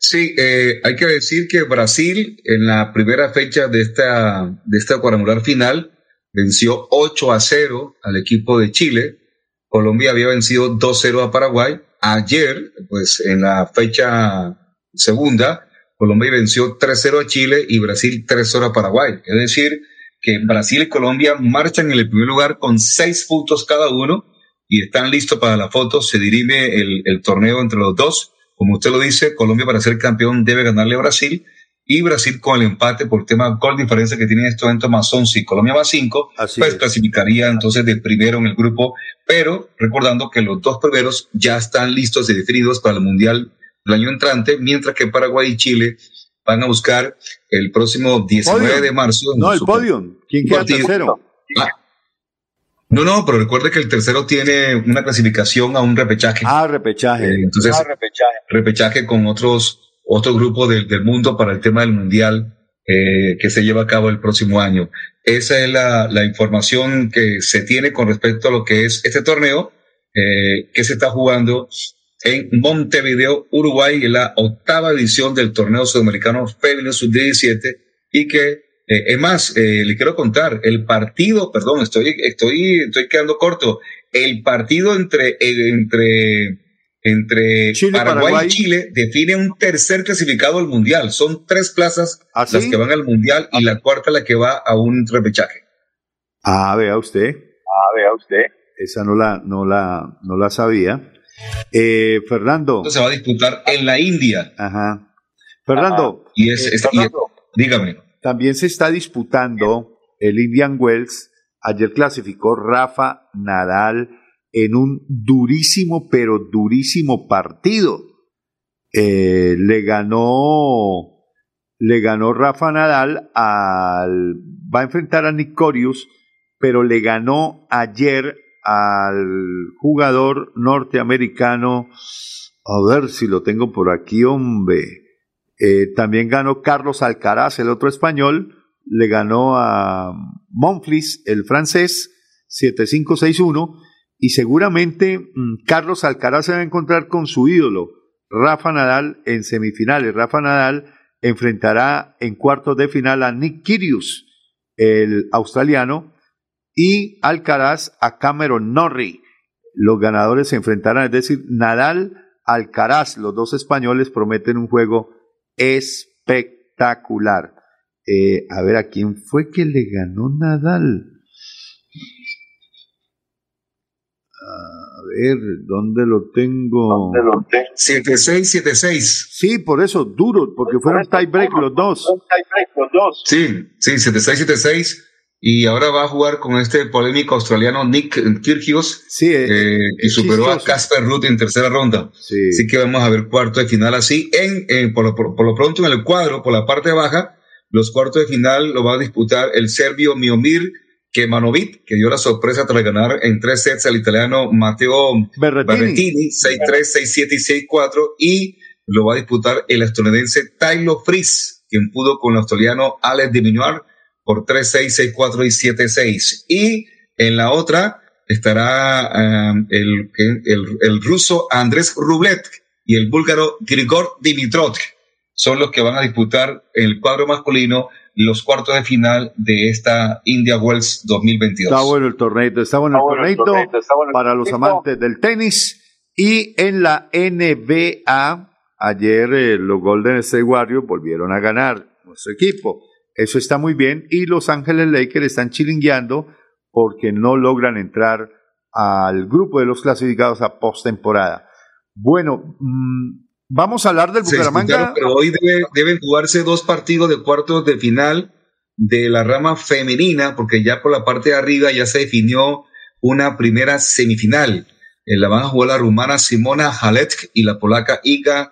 Sí, eh, hay que decir que Brasil en la primera fecha de esta, de esta cuadrangular final venció 8 a 0 al equipo de Chile. Colombia había vencido 2-0 a Paraguay. Ayer, pues en la fecha segunda, Colombia venció 3-0 a Chile y Brasil 3-0 a Paraguay. Es decir, que Brasil y Colombia marchan en el primer lugar con seis puntos cada uno y están listos para la foto. Se dirime el, el torneo entre los dos. Como usted lo dice, Colombia para ser campeón debe ganarle a Brasil y Brasil con el empate por tema gol diferencia que tiene en este momento más 11 y Colombia más 5, pues clasificaría entonces de primero en el grupo, pero recordando que los dos primeros ya están listos y definidos para el Mundial del año entrante, mientras que Paraguay y Chile van a buscar el próximo 19 Podium. de marzo. No, el podium. ¿Quién queda partido. tercero? Ah. No, no, pero recuerde que el tercero tiene una clasificación a un repechaje. Ah, repechaje. Eh, entonces, repechaje con otros otro grupo del, del mundo para el tema del mundial eh, que se lleva a cabo el próximo año. Esa es la, la información que se tiene con respecto a lo que es este torneo eh, que se está jugando en Montevideo, Uruguay, en la octava edición del torneo sudamericano femenino sub-17 y que eh, es más, eh, le quiero contar, el partido, perdón, estoy, estoy, estoy quedando corto, el partido entre, entre, entre Paraguay, y Chile define un tercer clasificado al mundial. Son tres plazas ¿Ah, las que van al mundial y la cuarta la que va a un repechaje. Ah, vea usted. Ah, vea usted. Esa no la, no la, no la sabía. Eh, Fernando. Esto se va a disputar en la India. Ajá. Fernando. Y es, es- y es- dígame. También se está disputando el Indian Wells. Ayer clasificó Rafa Nadal en un durísimo, pero durísimo partido. Eh, le ganó, le ganó Rafa Nadal al, va a enfrentar a Nick Kyrgios, pero le ganó ayer al jugador norteamericano, a ver si lo tengo por aquí, hombre. Eh, también ganó Carlos Alcaraz, el otro español, le ganó a Monfils, el francés, 7-5-6-1, y seguramente mm, Carlos Alcaraz se va a encontrar con su ídolo, Rafa Nadal, en semifinales. Rafa Nadal enfrentará en cuartos de final a Nick Kyrgios, el australiano, y Alcaraz a Cameron Norrie. Los ganadores se enfrentarán, es decir, Nadal, Alcaraz, los dos españoles prometen un juego espectacular. Eh, a ver, ¿a quién fue que le ganó Nadal? A ver, ¿dónde lo tengo? 7-6-7-6. Sí, por eso, duro, porque fueron tiebreak los dos. Sí, sí, 7-6-7-6. Y ahora va a jugar con este polémico australiano Nick Kyrgios, Sí, eh, eh, que superó a chistoso. Casper Ruth en tercera ronda. sí. Así que vamos a ver cuarto de final así. En, en- por, lo, por- por lo pronto en el cuadro, por la parte baja, los cuartos de final lo va a disputar el serbio Miomir Kemanovic, que dio la sorpresa tras ganar en tres sets al italiano Matteo Berrettini. Berrettini, 6-3, 6-7 y 6-4. Y lo va a disputar el estadounidense Tyler Fritz, quien pudo con el australiano Alex de Minuar por 3-6, 6-4 y 7-6. Y en la otra estará um, el, el, el ruso Andrés Rublev y el búlgaro Grigor Dimitrov. Son los que van a disputar el cuadro masculino los cuartos de final de esta India Wells 2022. Está bueno el torneo, está bueno el torneo para los amantes del tenis. Y en la NBA, ayer eh, los Golden State Warriors volvieron a ganar nuestro equipo. Eso está muy bien. Y Los Ángeles Lakers están chilingueando porque no logran entrar al grupo de los clasificados a postemporada. Bueno, mm, vamos a hablar del Bucaramanga. pero hoy debe- deben jugarse dos partidos de cuartos de final de la rama femenina, porque ya por la parte de arriba ya se definió una primera semifinal. En la van a jugar la rumana Simona Halek y la polaca Iga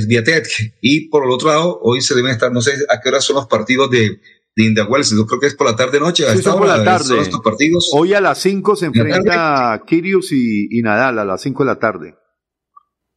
Swiatek. Y por el otro lado, hoy se deben estar, no sé a qué hora son los partidos de, de India Wells. Yo creo que es por la tarde noche. a Sí, por hora, la tarde. son estos partidos. Hoy a las 5 se enfrenta Kirius y, y Nadal a las 5 de la tarde.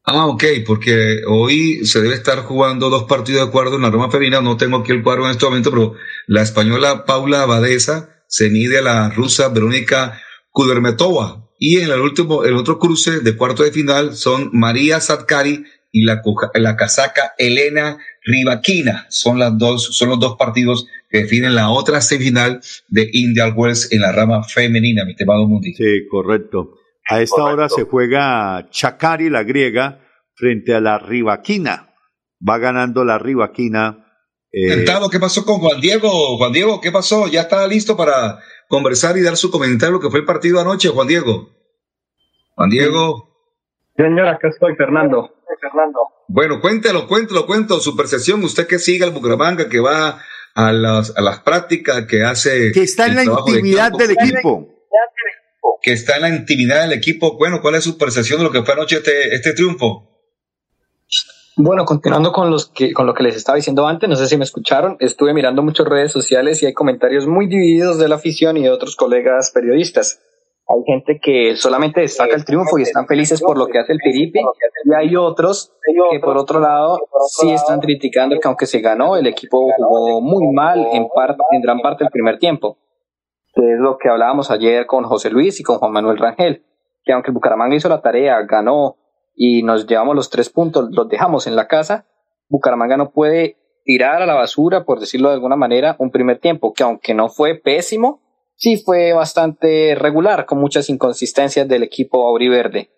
Ah, ok, porque hoy se debe estar jugando dos partidos de cuadro en la Roma femenina. No tengo aquí el cuadro en este momento, pero la española Paula Abadesa se mide a la rusa Verónica Kudermetova. Y en el último, el otro cruce de cuarto de final son María Satkari y la, la casaca Elena Rybakina. Son las dos, son los dos partidos que definen la otra semifinal de India Wells en la rama femenina, mi estimado Mundi. Sí, correcto. A esta hora se juega Chacari, la griega, frente a la Rivaquina. Va ganando la Rivaquina. eh, ¿qué pasó con Juan Diego? Juan Diego, ¿qué pasó? ¿Ya está listo para conversar y dar su comentario lo que fue el partido anoche, Juan Diego? Juan Diego. Señor, acá estoy, Fernando. Bueno, cuéntelo, cuéntelo, cuento su percepción. Usted que sigue al Bucaramanga, que va a las, a las prácticas, que hace. que está en la de intimidad del equipo. Que está en la intimidad del equipo. Bueno, ¿cuál es su percepción de lo que fue anoche este, este triunfo? Bueno, continuando con, los que, con lo que les estaba diciendo antes, no sé si me escucharon, estuve mirando muchas redes sociales y hay comentarios muy divididos de la afición y de otros colegas periodistas. Hay gente que solamente destaca el triunfo y están felices por lo que hace el Piripi, y hay otros que por otro lado sí están criticando que aunque se ganó, el equipo jugó muy mal en, parte, en gran parte del primer tiempo, es lo que hablábamos ayer con José Luis y con Juan Manuel Rangel, que aunque Bucaramanga hizo la tarea, ganó, y nos llevamos los tres puntos, los dejamos en la casa, Bucaramanga no puede tirar a la basura, por decirlo de alguna manera, un primer tiempo, que aunque no fue pésimo, sí fue bastante regular, con muchas inconsistencias del equipo auriverde.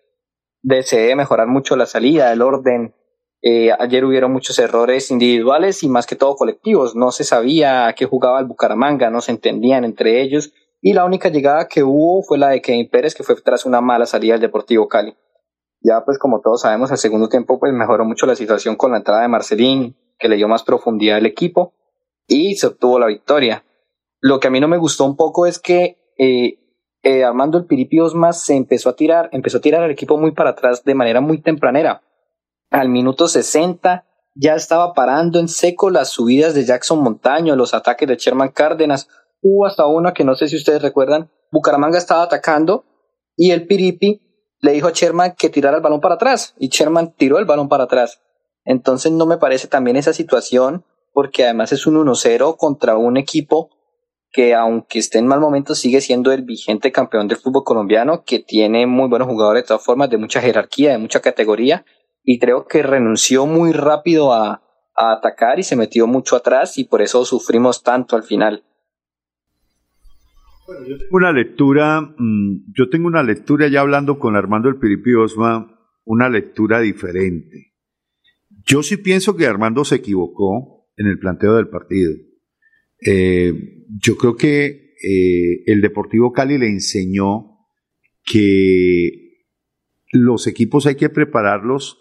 Deseé mejorar mucho la salida, el orden. Eh, ayer hubieron muchos errores individuales y más que todo colectivos. No se sabía a qué jugaba el Bucaramanga, no se entendían entre ellos. Y la única llegada que hubo fue la de Kevin Pérez, que fue tras una mala salida del Deportivo Cali. Ya pues como todos sabemos, el segundo tiempo pues mejoró mucho la situación con la entrada de Marcelín, que le dio más profundidad al equipo y se obtuvo la victoria. Lo que a mí no me gustó un poco es que eh, eh, Armando el Piripi Osma se empezó a tirar, empezó a tirar al equipo muy para atrás de manera muy tempranera. Al minuto 60 ya estaba parando en seco las subidas de Jackson Montaño, los ataques de Sherman Cárdenas. Hubo hasta una que no sé si ustedes recuerdan, Bucaramanga estaba atacando y el Piripi le dijo a Sherman que tirara el balón para atrás y Sherman tiró el balón para atrás. Entonces no me parece también esa situación porque además es un 1-0 contra un equipo que aunque esté en mal momento sigue siendo el vigente campeón del fútbol colombiano, que tiene muy buenos jugadores de todas formas, de mucha jerarquía, de mucha categoría, y creo que renunció muy rápido a, a atacar y se metió mucho atrás y por eso sufrimos tanto al final. Yo tengo una lectura, mmm, yo tengo una lectura ya hablando con Armando el Piripi Osma, una lectura diferente. Yo sí pienso que Armando se equivocó en el planteo del partido. Eh, yo creo que eh, el Deportivo Cali le enseñó que los equipos hay que prepararlos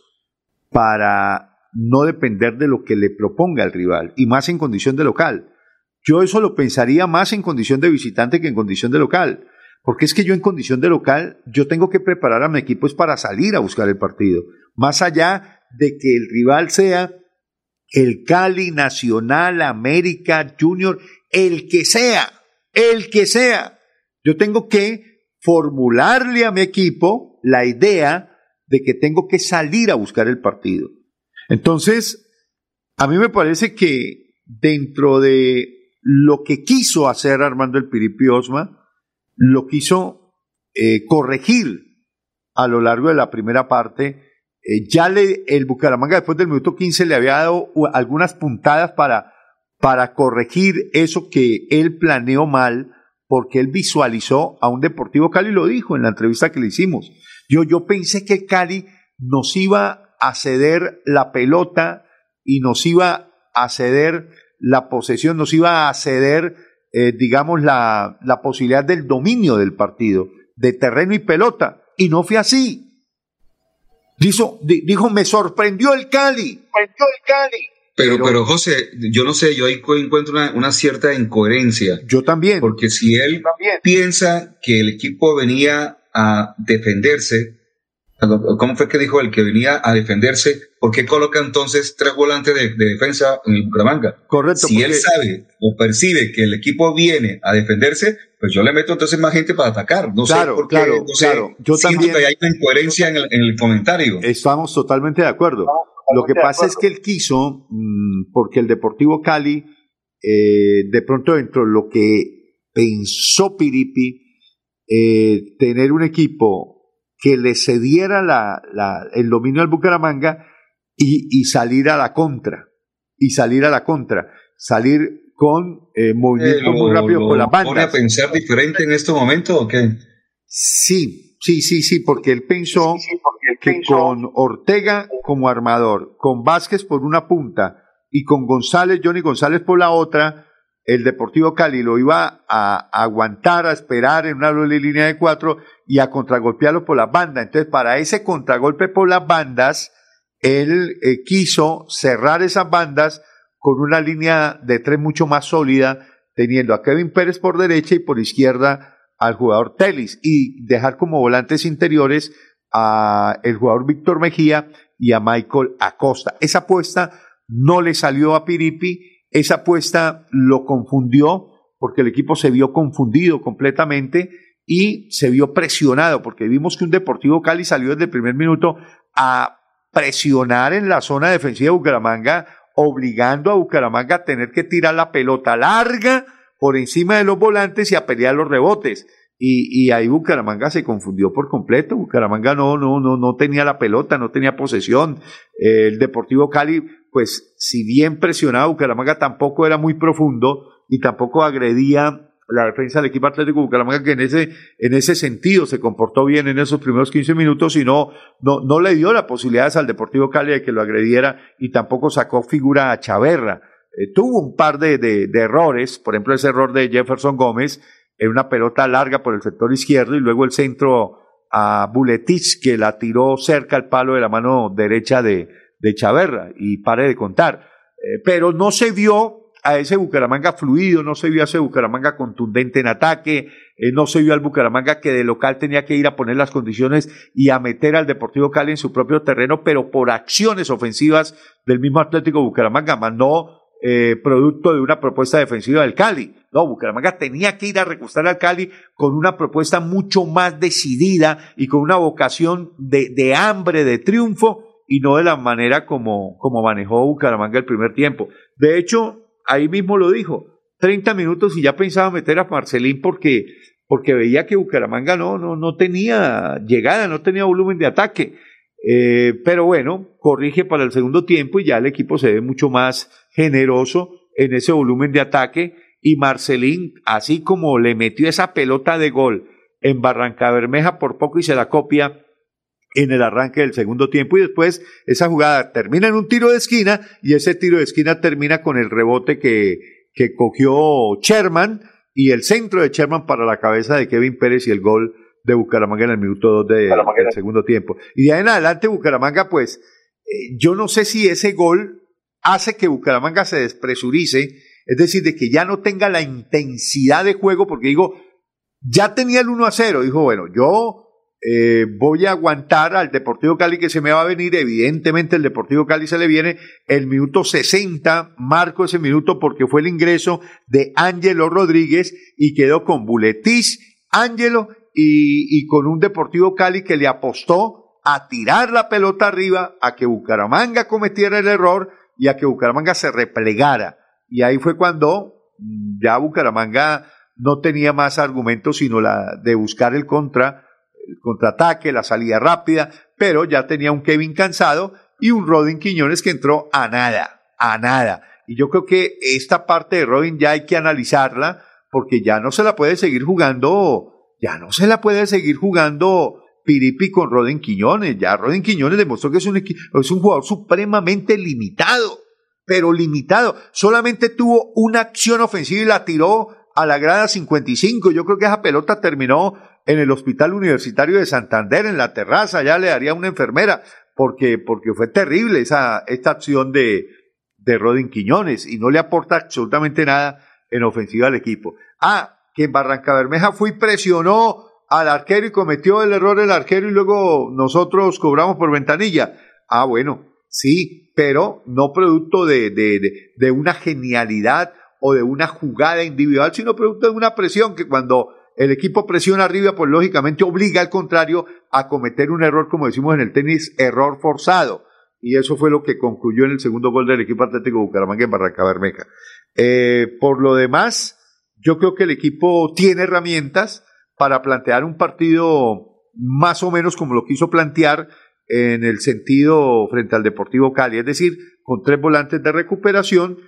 para no depender de lo que le proponga el rival, y más en condición de local. Yo eso lo pensaría más en condición de visitante que en condición de local, porque es que yo en condición de local, yo tengo que preparar a mi equipo es para salir a buscar el partido, más allá de que el rival sea el Cali, Nacional, América, Junior, el que sea, el que sea. Yo tengo que formularle a mi equipo la idea de que tengo que salir a buscar el partido. Entonces, a mí me parece que dentro de lo que quiso hacer Armando el Piripi Osma, lo quiso eh, corregir a lo largo de la primera parte. Eh, ya le, el Bucaramanga después del minuto 15 le había dado algunas puntadas para para corregir eso que él planeó mal, porque él visualizó a un Deportivo Cali, lo dijo en la entrevista que le hicimos. Yo, yo pensé que Cali nos iba a ceder la pelota y nos iba a ceder la posesión, nos iba a ceder, eh, digamos, la, la posibilidad del dominio del partido, de terreno y pelota, y no fue así. Dijo, dijo me sorprendió el Cali, sorprendió el Cali. Pero, pero, José, yo no sé, yo ahí encuentro una, una cierta incoherencia. Yo también. Porque si él también. piensa que el equipo venía a defenderse, ¿cómo fue que dijo el que venía a defenderse? ¿Por qué coloca entonces tres volantes de, de defensa en el Bucaramanga? Correcto. Si porque... él sabe o percibe que el equipo viene a defenderse, pues yo le meto entonces más gente para atacar. No claro, sé por claro, qué. No sé, claro. Yo también. que hay una incoherencia en el, en el comentario. Estamos totalmente de acuerdo. Lo que pasa es que él quiso, mmm, porque el Deportivo Cali, eh, de pronto dentro de lo que pensó Piripi, eh, tener un equipo que le cediera la, la, el dominio al Bucaramanga y, y, salir a la contra, y salir a la contra, salir con eh, movimiento lo, muy rápido lo, con la banda. ¿Pone a pensar diferente en este momento o qué? Sí, sí, sí, sí, porque él pensó sí, sí, porque él que pensó... con Ortega como armador, con Vázquez por una punta y con González, Johnny González por la otra, el Deportivo Cali lo iba a, aguantar, a esperar en una línea de cuatro y a contragolpearlo por la banda. Entonces, para ese contragolpe por las bandas, él eh, quiso cerrar esas bandas con una línea de tres mucho más sólida, teniendo a Kevin Pérez por derecha y por izquierda al jugador Telis y dejar como volantes interiores a el jugador Víctor Mejía y a Michael Acosta. Esa apuesta no le salió a Piripi, esa apuesta lo confundió porque el equipo se vio confundido completamente y se vio presionado porque vimos que un Deportivo Cali salió desde el primer minuto a presionar en la zona defensiva de Bucaramanga, obligando a Bucaramanga a tener que tirar la pelota larga por encima de los volantes y a pelear los rebotes. Y, ahí Bucaramanga se confundió por completo. Bucaramanga no, no, no, no tenía la pelota, no tenía posesión. el Deportivo Cali, pues, si bien presionaba, Bucaramanga tampoco era muy profundo y tampoco agredía la defensa del equipo Atlético Bucaramanga, que en ese, en ese sentido se comportó bien en esos primeros 15 minutos y no, no, no le dio la posibilidad al Deportivo Cali de que lo agrediera y tampoco sacó figura a Chaverra. Eh, tuvo un par de, de, de errores, por ejemplo, ese error de Jefferson Gómez, en una pelota larga por el sector izquierdo y luego el centro a Buletich que la tiró cerca al palo de la mano derecha de, de Chaverra y pare de contar. Eh, pero no se vio a ese Bucaramanga fluido, no se vio a ese Bucaramanga contundente en ataque, eh, no se vio al Bucaramanga que de local tenía que ir a poner las condiciones y a meter al Deportivo Cali en su propio terreno, pero por acciones ofensivas del mismo Atlético Bucaramanga, más no eh, producto de una propuesta defensiva del Cali. No, Bucaramanga tenía que ir a recostar al Cali con una propuesta mucho más decidida y con una vocación de, de hambre, de triunfo, y no de la manera como, como manejó Bucaramanga el primer tiempo. De hecho, ahí mismo lo dijo, 30 minutos y ya pensaba meter a Marcelín porque, porque veía que Bucaramanga no, no, no tenía llegada, no tenía volumen de ataque. Eh, pero bueno, corrige para el segundo tiempo y ya el equipo se ve mucho más generoso en ese volumen de ataque. Y Marcelín, así como le metió esa pelota de gol en Barranca Bermeja por poco y se la copia en el arranque del segundo tiempo. Y después esa jugada termina en un tiro de esquina y ese tiro de esquina termina con el rebote que, que cogió Sherman y el centro de Sherman para la cabeza de Kevin Pérez y el gol de Bucaramanga en el minuto 2 de, del segundo tiempo. Y de ahí en adelante Bucaramanga, pues, eh, yo no sé si ese gol hace que Bucaramanga se despresurice, es decir, de que ya no tenga la intensidad de juego, porque digo, ya tenía el 1 a 0, dijo, bueno, yo eh, voy a aguantar al Deportivo Cali que se me va a venir, evidentemente el Deportivo Cali se le viene el minuto 60, marco ese minuto porque fue el ingreso de Ángelo Rodríguez y quedó con Buletis, Ángelo y, con un Deportivo Cali que le apostó a tirar la pelota arriba, a que Bucaramanga cometiera el error y a que Bucaramanga se replegara. Y ahí fue cuando mm, ya Bucaramanga no tenía más argumentos sino la de buscar el contra, el contraataque, la salida rápida, pero ya tenía un Kevin cansado y un Rodin Quiñones que entró a nada, a nada. Y yo creo que esta parte de Rodin ya hay que analizarla porque ya no se la puede seguir jugando ya no se la puede seguir jugando Piripi con Roden Quiñones. Ya Roden Quiñones demostró que es un, es un jugador supremamente limitado, pero limitado. Solamente tuvo una acción ofensiva y la tiró a la grada 55. Yo creo que esa pelota terminó en el Hospital Universitario de Santander, en la terraza, ya le daría una enfermera, porque, porque fue terrible esa, esta acción de, de Rodin Quiñones y no le aporta absolutamente nada en ofensiva al equipo. Ah, que en Barranca Bermeja fue y presionó al arquero y cometió el error el arquero y luego nosotros cobramos por ventanilla. Ah, bueno, sí, pero no producto de, de, de, una genialidad o de una jugada individual, sino producto de una presión que cuando el equipo presiona arriba, pues lógicamente obliga al contrario a cometer un error, como decimos en el tenis, error forzado. Y eso fue lo que concluyó en el segundo gol del equipo Atlético Bucaramanga en Barranca Bermeja. Eh, por lo demás, yo creo que el equipo tiene herramientas para plantear un partido más o menos como lo quiso plantear en el sentido frente al Deportivo Cali, es decir, con tres volantes de recuperación,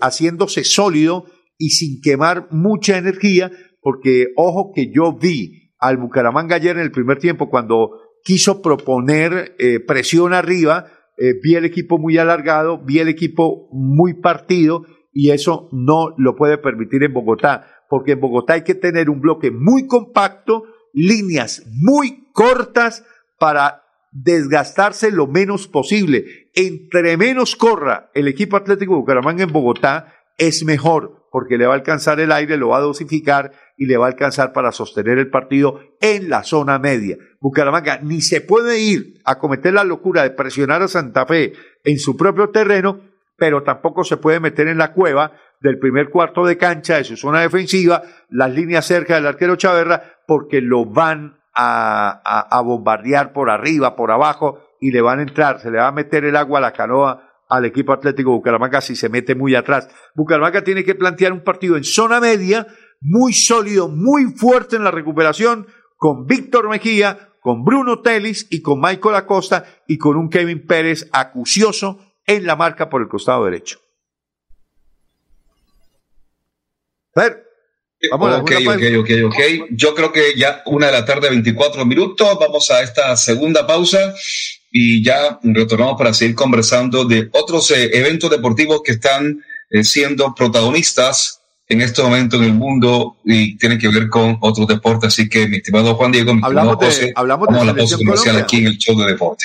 haciéndose sólido y sin quemar mucha energía, porque ojo que yo vi al Bucaramanga ayer en el primer tiempo cuando quiso proponer eh, presión arriba, eh, vi el equipo muy alargado, vi el equipo muy partido y eso no lo puede permitir en Bogotá, porque en Bogotá hay que tener un bloque muy compacto, líneas muy cortas para desgastarse lo menos posible. Entre menos corra el equipo Atlético Bucaramanga en Bogotá, es mejor, porque le va a alcanzar el aire, lo va a dosificar y le va a alcanzar para sostener el partido en la zona media. Bucaramanga ni se puede ir a cometer la locura de presionar a Santa Fe en su propio terreno, pero tampoco se puede meter en la cueva del primer cuarto de cancha de su zona defensiva, las líneas cerca del arquero Chaverra, porque lo van a, bombardear por arriba, por abajo, y le van a entrar, se le va a meter el agua a la canoa al equipo Atlético Bucaramanga si se mete muy atrás. Bucaramanga tiene que plantear un partido en zona media muy sólido, muy fuerte en la recuperación, con Víctor Mejía, con Bruno Telis y con Michael Acosta y con un Kevin Pérez acucioso en la marca por el costado derecho. A ver, Vamos ok, ok, ok, ok. Yo creo que ya una de la tarde, 24 minutos. Vamos a esta segunda pausa y ya retornamos para seguir conversando de otros eh, eventos deportivos que están eh, siendo protagonistas en este momento en el mundo y tienen que ver con otros deportes. Así que, mi estimado Juan Diego, mi hablamos estimado José, hablamos de la pausa comercial aquí en el show de deporte.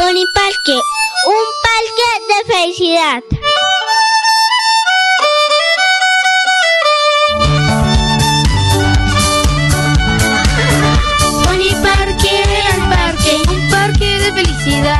Pony Parque, un parque de felicidad. Pony Parque, el parque, un parque de felicidad.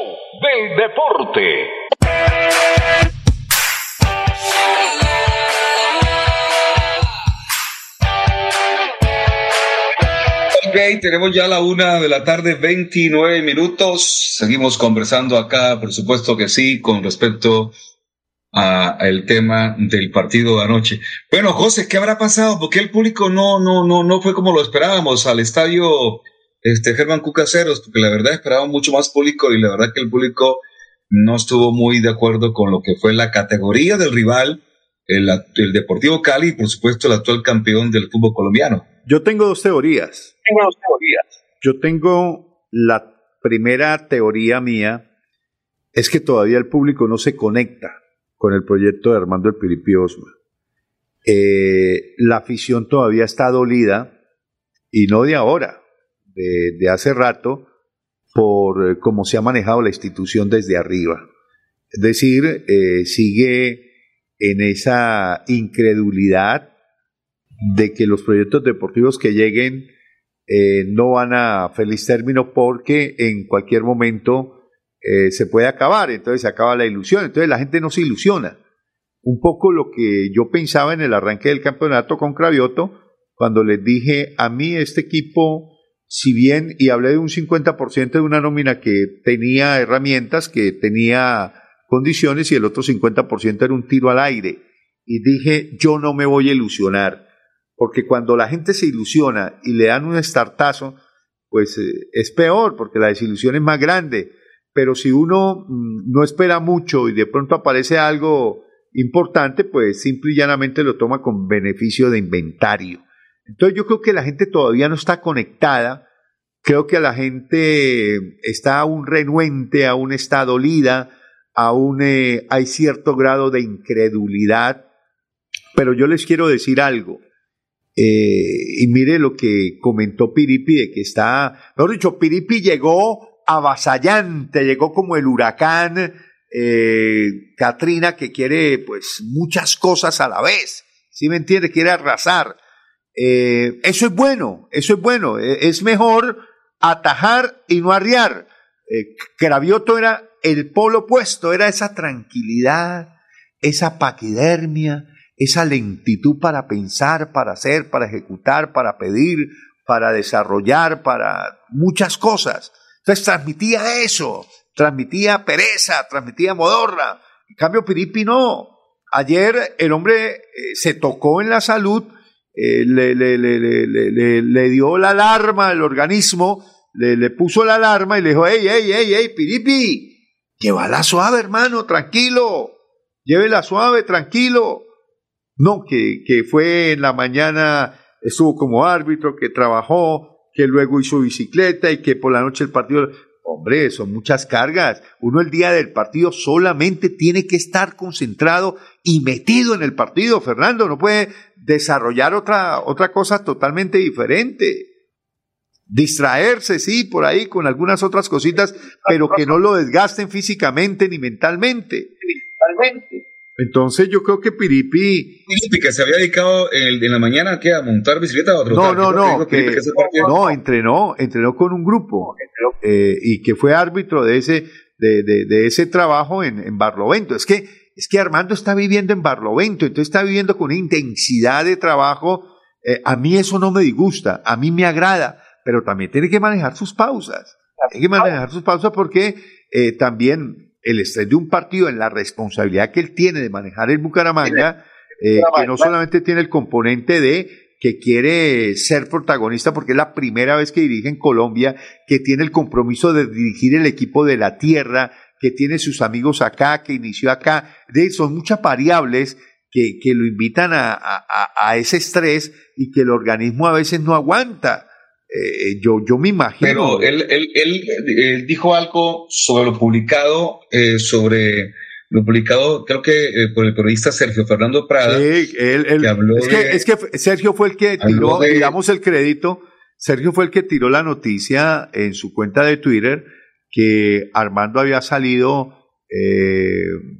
deporte. Ok, tenemos ya la una de la tarde, 29 minutos. Seguimos conversando acá, por supuesto que sí, con respecto a el tema del partido de anoche. Bueno, José, ¿qué habrá pasado? ¿Por qué el público no, no, no, no fue como lo esperábamos al estadio este Germán Cucaseros, porque la verdad esperaba mucho más público y la verdad que el público no estuvo muy de acuerdo con lo que fue la categoría del rival, el, el Deportivo Cali y por supuesto el actual campeón del fútbol colombiano. Yo tengo dos teorías. Tengo dos teorías. Yo tengo la primera teoría mía, es que todavía el público no se conecta con el proyecto de Armando el Piripi Osma. Eh, la afición todavía está dolida, y no de ahora, de, hace rato, por eh, cómo se ha manejado la institución desde arriba. Es decir, eh, sigue en esa incredulidad de que los proyectos deportivos que lleguen eh, no van a feliz término porque en cualquier momento se puede acabar, entonces se acaba la ilusión, entonces la gente no se ilusiona. Un poco lo que yo pensaba en el arranque del campeonato con Cravioto, cuando les dije, a mí este equipo, si bien, y hablé de un 50% de una nómina que tenía herramientas, que tenía condiciones, y el otro 50% era un tiro al aire, y dije, yo no me voy a ilusionar porque cuando la gente se ilusiona y le dan un estartazo, pues eh, es peor, porque la desilusión es más grande. Pero si uno mm, no espera mucho y de pronto aparece algo importante, pues simple y llanamente lo toma con beneficio de inventario. Entonces yo creo que la gente todavía no está conectada, creo que la gente está aún renuente, aún está dolida, aún eh, hay cierto grado de incredulidad, pero yo les quiero decir algo. Eh, y mire lo que comentó Piripi, de que está, mejor dicho, Piripi llegó avasallante, llegó como el huracán eh, Katrina que quiere pues muchas cosas a la vez, ¿sí me entiende? Quiere arrasar. Eh, eso es bueno, eso es bueno, e, es mejor atajar y no arriar. Eh, Cravioto era el polo opuesto, era esa tranquilidad, esa paquidermia, esa lentitud para pensar, para hacer, para ejecutar, para pedir, para desarrollar, para muchas cosas. Entonces transmitía eso, transmitía pereza, transmitía modorra. En cambio, Piripi no. Ayer el hombre eh, se tocó en la salud, eh, le, le, le, le, dio la alarma al organismo, le, puso la alarma y le dijo, hey, hey, hey, hey, Piripi, llévala suave, hermano, tranquilo, llévela suave, tranquilo. No, que, que fue en la mañana, estuvo como árbitro, que trabajó, que luego hizo bicicleta y que por la noche el partido... Hombre, son muchas cargas. Uno el día del partido solamente tiene que estar concentrado y metido en el partido, Fernando. No puede desarrollar otra, otra cosa totalmente diferente. Distraerse, sí, por ahí con algunas otras cositas, pero que no lo desgasten físicamente ni mentalmente. Mentalmente. Entonces yo creo que Piripi... Piripi que se había dedicado en, en la mañana ¿qué, a montar bicicleta o No, no, no, que, que no, entrenó, entrenó con un grupo eh, y que fue árbitro de ese, de, de, de ese trabajo en, en, Barlovento. Es que, es que Armando está viviendo en Barlovento, entonces está viviendo con una intensidad de trabajo. Eh, a mí eso no me disgusta, a mí me agrada, pero también tiene que manejar sus pausas. Tiene que manejar sus pausas porque eh, también el estrés de un partido en la responsabilidad que él tiene de manejar el Bucaramanga, eh, que no solamente tiene el componente de que quiere ser protagonista porque es la primera vez que dirige en Colombia, que tiene el compromiso de dirigir el equipo de la tierra, que tiene sus amigos acá, que inició acá, de, son muchas variables que, que lo invitan a, a, a ese estrés y que el organismo a veces no aguanta. Eh, yo, yo me imagino. Pero él, él, él, dijo algo sobre lo publicado, eh, sobre lo publicado, creo que eh, por el periodista Sergio Fernando Prada. Sí, él, es, que, es, que, Sergio fue el que tiró, digamos, el crédito. Sergio fue el que tiró la noticia en su cuenta de Twitter que Armando había salido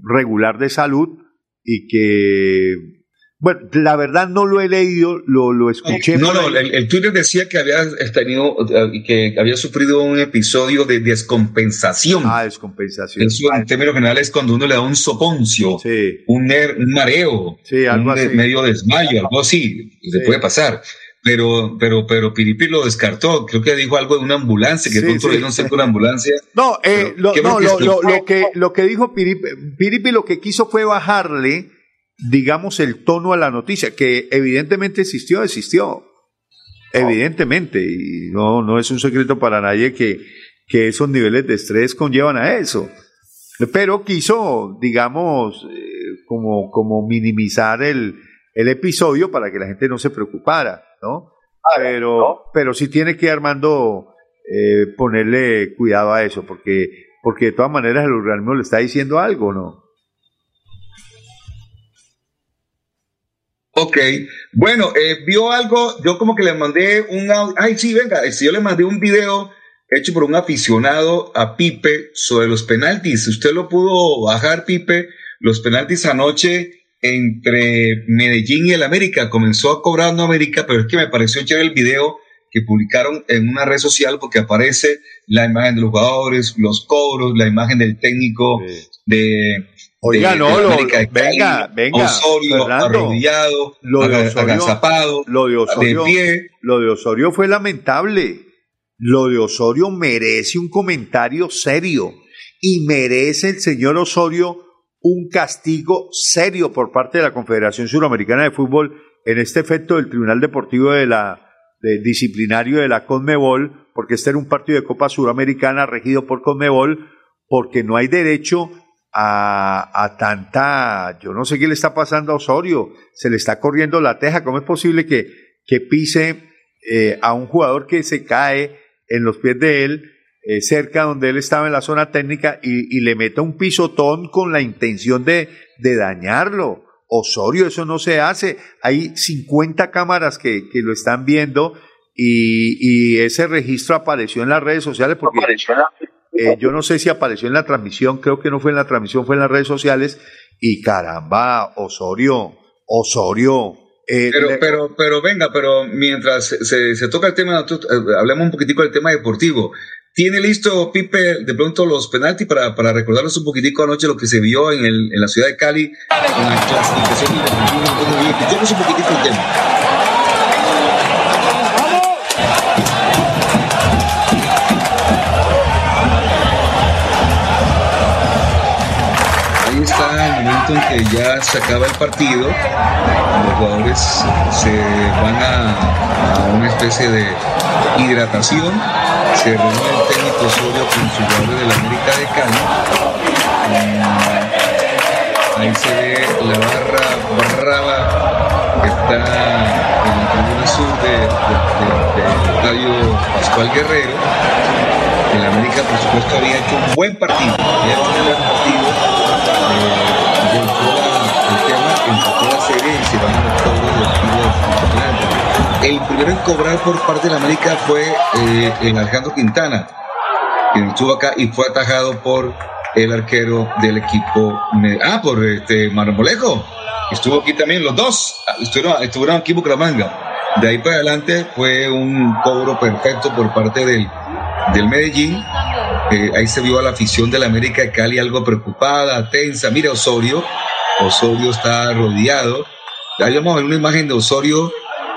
regular de salud y que bueno, la verdad no lo he leído, lo, lo escuché. No, no, el, el, Twitter decía que había tenido, que había sufrido un episodio de descompensación. Ah, descompensación. Eso en términos generales cuando uno le da un soponcio, sí. un, un, mareo, sí, algo un así. medio desmayo, algo así, se puede pasar. Pero, pero, pero Piripi lo descartó. Creo que dijo algo de una ambulancia, que sí, pronto sí. dieron cerca una ambulancia. No, eh, lo, no lo, lo, lo, que, lo que dijo Piripi, Piripi lo que quiso fue bajarle digamos, el tono a la noticia, que evidentemente existió, existió. Evidentemente, y no, no es un secreto para nadie que, que esos niveles de estrés conllevan a eso. Pero quiso, digamos, eh, como, como minimizar el, el episodio para que la gente no se preocupara, ¿no? Pero, pero sí tiene que Armando eh, ponerle cuidado a eso, porque, porque de todas maneras el organismo le está diciendo algo, ¿no? Ok, bueno, eh, vio algo, yo como que le mandé un ay sí, venga, si yo le mandé un video hecho por un aficionado a Pipe sobre los penaltis, usted lo pudo bajar, Pipe, los penaltis anoche entre Medellín y el América, comenzó a cobrar no América, pero es que me pareció chévere el video que publicaron en una red social porque aparece la imagen de los jugadores, los cobros, la imagen del técnico de Oiga, de- no, de lo- América de Cali, venga, venga, Osorio Fernando, arrodillado, lo de Osorio- agazapado, lo de Osorio, de pie. Lo de Osorio fue lamentable. Lo de Osorio merece un comentario serio y merece el señor Osorio un castigo serio por parte de la Confederación Suramericana de Fútbol en este efecto del Tribunal Deportivo de la disciplinario de la Conmebol, porque este era un partido de Copa Suramericana regido por Conmebol, porque no hay derecho a, a tanta, yo no sé qué le está pasando a Osorio, se le está corriendo la teja, ¿cómo es posible que, que pise eh, a un jugador que se cae en los pies de él, eh, cerca donde él estaba en la zona técnica, y, y le meta un pisotón con la intención de, de dañarlo? Osorio, eso no se hace. Hay 50 cámaras que, que lo están viendo y, y ese registro apareció en las redes sociales porque eh, yo no sé si apareció en la transmisión, creo que no fue en la transmisión, fue en las redes sociales y caramba, Osorio, Osorio. eh, Pero, pero, pero venga, pero mientras se, se toca el tema, eh, hablemos un poquitico del tema deportivo. ¿Tiene listo, Pipe, de pronto los penaltis para, para recordarnos un poquitico anoche lo que se vio en, el, en la ciudad de Cali en la clasificación Escuchemos un poquitico el tema. Ahí está el momento en que ya se acaba el partido. Los jugadores se van a una especie de hidratación. Se reúne el técnico Osorio con sus jugadores de la América de Cali. Mm, Ahí se ve la barra brava que está en la tribuna sur de- de- del estadio Pascual Guerrero. El América, por supuesto, había hecho un buen partido. Había hecho un buen partido. Eh, el tema, la serie y se van a los cobros del tiro del. El primero en cobrar por parte de la América fue eh, el Alejandro Quintana, quien estuvo acá y fue atajado por el arquero del equipo. Ah, por este Marmolejo. Estuvo aquí también los dos. ah, Estuvieron, estuvieron aquí en Bucaramanga. De ahí para adelante fue un cobro perfecto por parte del, del Medellín. Eh, ahí se vio a la afición del América de Cali algo preocupada, tensa. Mira Osorio. Osorio está rodeado. Ahí vamos a ver una imagen de Osorio.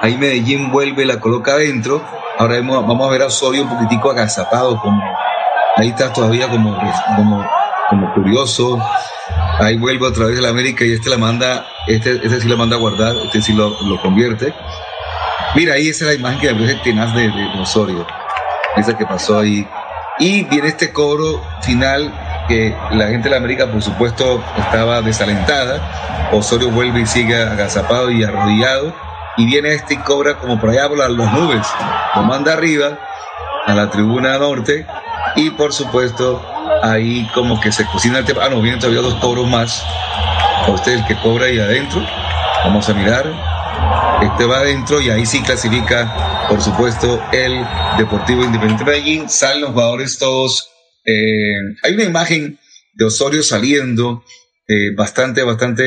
Ahí Medellín vuelve, la coloca adentro. Ahora vamos a ver a Osorio un poquitico agazapado, como ahí está todavía como, como, como curioso. Ahí vuelve otra vez el América y este la manda, este, este sí la manda a guardar, este sí lo, lo convierte. Mira, ahí esa es la imagen que me tenaz de, de Osorio. Esa que pasó ahí. Y viene este cobro final que la gente de la América, por supuesto, estaba desalentada. Osorio vuelve y sigue agazapado y arrodillado. Y viene este y cobra como por allá por las nubes. Lo manda arriba a la tribuna norte. Y por supuesto, ahí como que se cocina el tema. Ah, no, vienen todavía dos cobros más. A usted el que cobra ahí adentro. Vamos a mirar. Este va adentro y ahí sí clasifica, por supuesto, el Deportivo Independiente de Medellín. Salen los jugadores todos. eh, hay una imagen de Osorio saliendo eh, bastante, bastante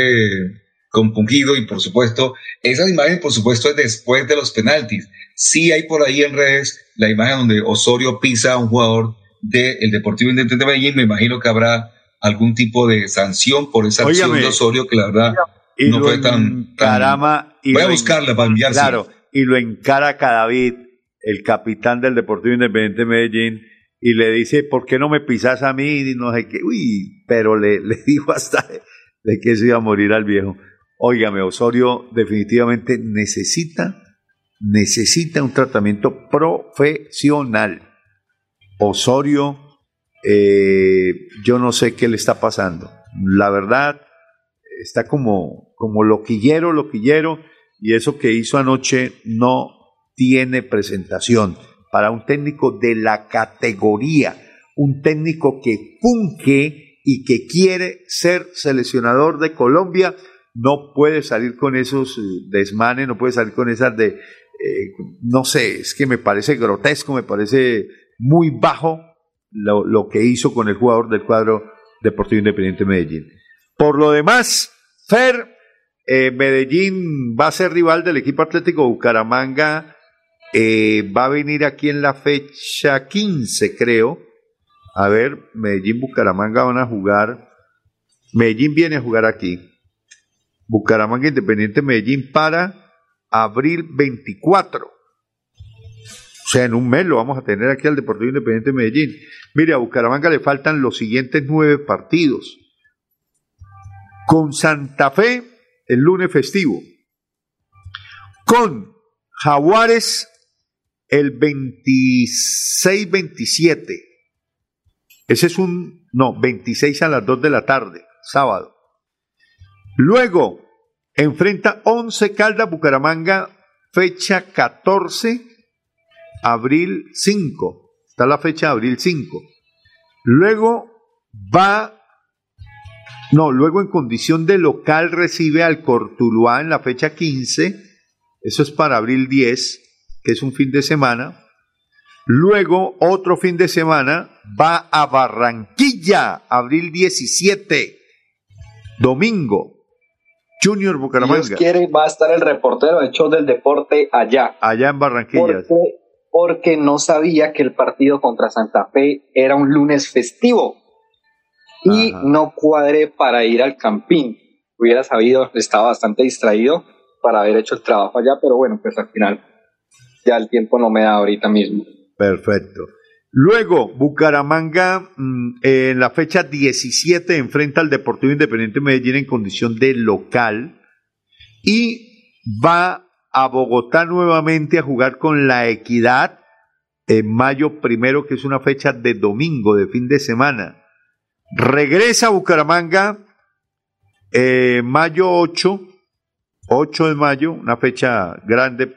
compungido y por supuesto, esa imagen por supuesto es después de los penaltis. Sí hay por ahí en redes la imagen donde Osorio pisa a un jugador del Deportivo Independiente de Medellín. Me imagino que habrá algún tipo de sanción por esa acción de Osorio que la verdad y no fue tan, tan- encarama y Voy a buscarla para enviársela. Claro, y lo encara Cadavid, el capitán del Deportivo Independiente de Medellín, y le dice, ¿por qué no me pisas a mí? Y no sé qué, uy, pero le, le dijo hasta de que se iba a morir al viejo. Óigame, Osorio definitivamente necesita necesita un tratamiento profesional. Osorio, eh, yo no sé qué le está pasando. La verdad, está como, como loquillero, loquillero, y eso que hizo anoche no tiene presentación para un técnico de la categoría, un técnico que funge y que quiere ser seleccionador de Colombia, no puede salir con esos eh, desmanes, no puede salir con esas de, eh, no sé, es que me parece grotesco, me parece muy bajo lo, lo que hizo con el jugador del cuadro Deportivo Independiente Medellín. Por lo demás, Fer, eh, Medellín va a ser rival del equipo Atlético Bucaramanga. va a venir aquí en la fecha 15, creo. A ver, Medellín, Bucaramanga van a jugar. Medellín viene a jugar aquí. Bucaramanga Independiente Medellín para abril 24. O sea, en un mes lo vamos a tener aquí al Deportivo Independiente Medellín. Mire, a Bucaramanga le faltan los siguientes nueve partidos. Con Santa Fe, el lunes festivo. Con Jaguares, el 26-27. Ese es un, no, 26 a las 2 de la tarde, sábado. Luego, enfrenta 11 Caldas Bucaramanga, fecha 14, abril 5. Está la fecha de abril 5. Luego va, no, luego en condición de local recibe al Cortuluá en la fecha 15. Eso es para abril 10, que es un fin de semana. Luego, otro fin de semana, va a Barranquilla, abril 17, domingo. Junior Bucaramanga. Dios quiere, va a estar el reportero del show del deporte allá. Allá en Barranquilla. Porque, porque no sabía que el partido contra Santa Fe era un lunes festivo. Y Ajá. no cuadré para ir al campín. Hubiera sabido, estaba bastante distraído para haber hecho el trabajo allá, pero bueno, pues al final ya el tiempo no me da ahorita mismo. Perfecto. Luego, Bucaramanga mm, en la fecha 17 enfrenta al Deportivo Independiente Medellín en condición de local y va a Bogotá nuevamente a jugar con la Equidad en mayo primero, que es una fecha de domingo, de fin de semana. Regresa a Bucaramanga eh, mayo 8, 8 de mayo, una fecha grande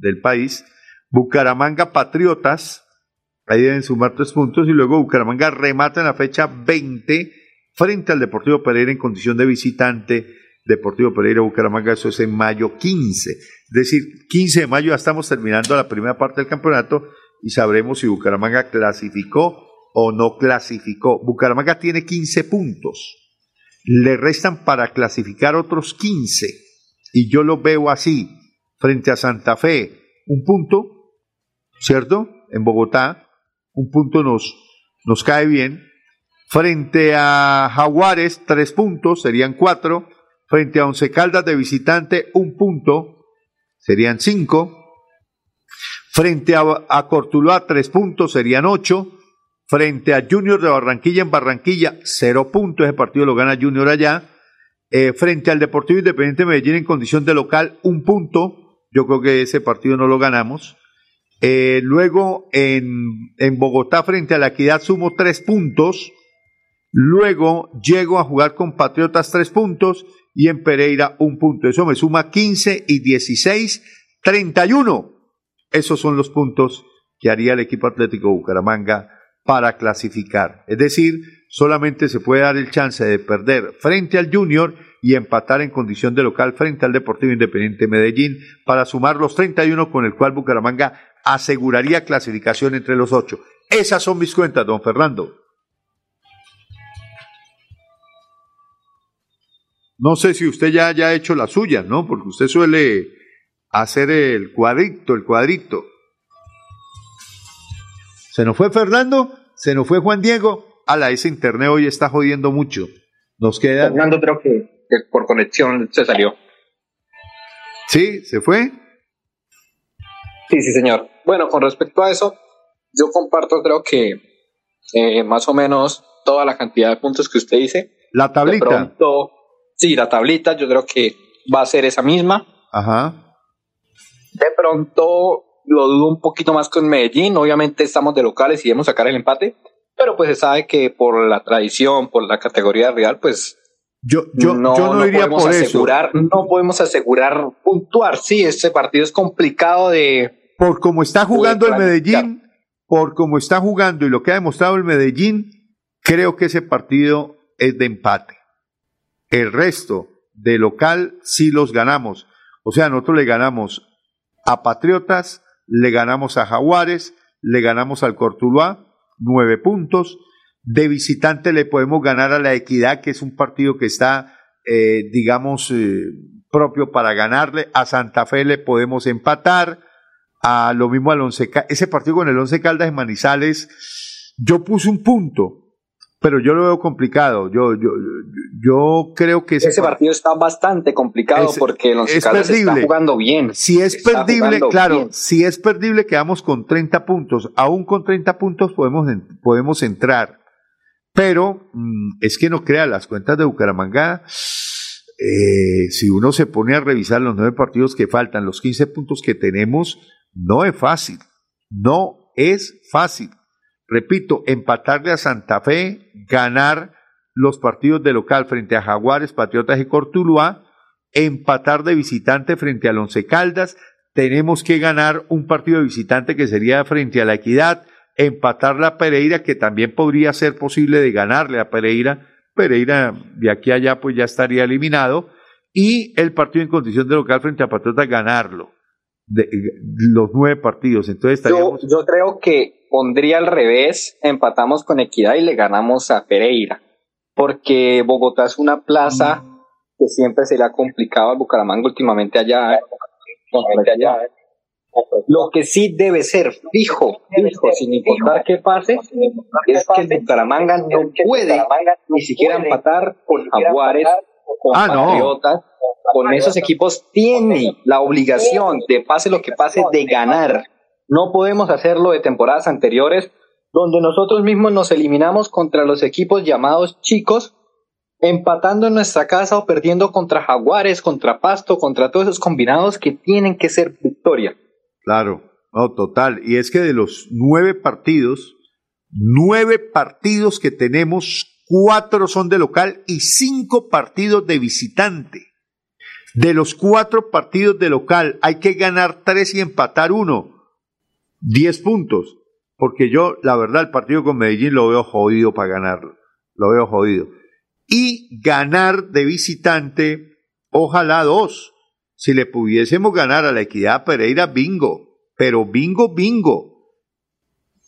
del país. Bucaramanga Patriotas, ahí deben sumar tres puntos, y luego Bucaramanga remata en la fecha 20 frente al Deportivo Pereira en condición de visitante. Deportivo Pereira Bucaramanga, eso es en mayo 15. Es decir, 15 de mayo ya estamos terminando la primera parte del campeonato y sabremos si Bucaramanga clasificó o no clasificó. Bucaramanga tiene 15 puntos. Le restan para clasificar otros 15. Y yo lo veo así, frente a Santa Fe, un punto, ¿cierto? En Bogotá, un punto nos, nos cae bien. Frente a Jaguares, tres puntos, serían cuatro. Frente a Once Caldas de visitante, un punto, serían cinco. Frente a, a Cortuluá, tres puntos, serían ocho. Frente a Junior de Barranquilla en Barranquilla, cero puntos. Ese partido lo gana Junior allá. Eh, frente al Deportivo Independiente de Medellín en condición de local, un punto. Yo creo que ese partido no lo ganamos. Eh, luego en, en Bogotá frente a la Equidad sumo tres puntos. Luego llego a jugar con Patriotas tres puntos y en Pereira un punto. Eso me suma 15 y 16, 31. Esos son los puntos que haría el equipo Atlético Bucaramanga para clasificar. Es decir, solamente se puede dar el chance de perder frente al Junior y empatar en condición de local frente al Deportivo Independiente Medellín para sumar los 31 con el cual Bucaramanga aseguraría clasificación entre los ocho. Esas son mis cuentas, don Fernando. No sé si usted ya haya hecho la suya, ¿no? Porque usted suele hacer el cuadrito, el cuadrito. Se nos fue Fernando, se nos fue Juan Diego. Ala, ese internet hoy está jodiendo mucho. Nos queda. Fernando creo que, que por conexión se salió. ¿Sí? ¿Se fue? Sí, sí, señor. Bueno, con respecto a eso, yo comparto creo que eh, más o menos toda la cantidad de puntos que usted dice. La tablita. De pronto, sí, la tablita yo creo que va a ser esa misma. Ajá. De pronto lo dudo un poquito más con Medellín. Obviamente estamos de locales y debemos sacar el empate, pero pues se sabe que por la tradición, por la categoría real, pues yo, yo, no, yo no, iría podemos por asegurar, eso. no podemos asegurar puntuar. Sí, este partido es complicado de. Por cómo está jugando el. Medellín, por cómo está jugando y lo que ha demostrado el Medellín, creo que ese partido es de empate. El resto de local sí los ganamos. O sea, nosotros le ganamos a Patriotas, le ganamos a Jaguares, le ganamos al Cortuluá, nueve puntos. De visitante le podemos ganar a la Equidad, que es un partido que está, eh, digamos, eh, propio para ganarle. A Santa Fe le podemos empatar. A lo mismo al Once Ese partido con el Once Caldas de Manizales, yo puse un punto, pero yo lo veo complicado. Yo, yo, yo, creo que Ese par- partido está bastante complicado Es- porque los es Caldas está jugando bien. Si es Está perdible, claro, bien. si es perdible quedamos con 30 puntos. Aún con 30 puntos podemos, podemos entrar. Pero mm, es que no crea, las cuentas de Bucaramanga, eh, si uno se pone a revisar los nueve partidos que faltan, los 15 puntos que tenemos, no es fácil. No es fácil. Repito, empatarle a Santa Fe, ganar los partidos de local frente a Jaguares, Patriotas y Cortuluá, empatar de visitante frente al Once Caldas, tenemos que ganar un partido de visitante que sería frente a la Equidad, empatar la Pereira, que también podría ser posible de ganarle a Pereira. Pereira de aquí a allá pues ya estaría eliminado. Y el partido en condición de local frente a Patriotas, ganarlo. De, los nueve partidos. Entonces Yo, estaríamos... yo creo que pondría al revés, empatamos con Equidad y le ganamos a Pereira, porque Bogotá es una plaza que siempre se le ha complicado al Bucaramanga últimamente allá. ¿eh? Últimamente allá. Lo que sí debe ser fijo, fijo, sin importar qué pase, es que el Bucaramanga no puede ni siquiera empatar con Jaguares, con Ah, no. Patriotas, con esos equipos tiene la obligación de pase lo que pase de ganar. No podemos hacerlo de temporadas anteriores donde nosotros mismos nos eliminamos contra los equipos llamados chicos, empatando en nuestra casa o perdiendo contra Jaguares, contra Pasto, contra todos esos combinados que tienen que ser victoria. Claro, no, total. Y es que de los nueve partidos, nueve partidos que tenemos, cuatro son de local y cinco partidos de visitante. De los cuatro partidos de local hay que ganar tres y empatar uno. Diez puntos. Porque yo, la verdad, el partido con Medellín lo veo jodido para ganarlo. Lo veo jodido. Y ganar de visitante, ojalá dos. Si le pudiésemos ganar a la Equidad Pereira, bingo. Pero bingo, bingo.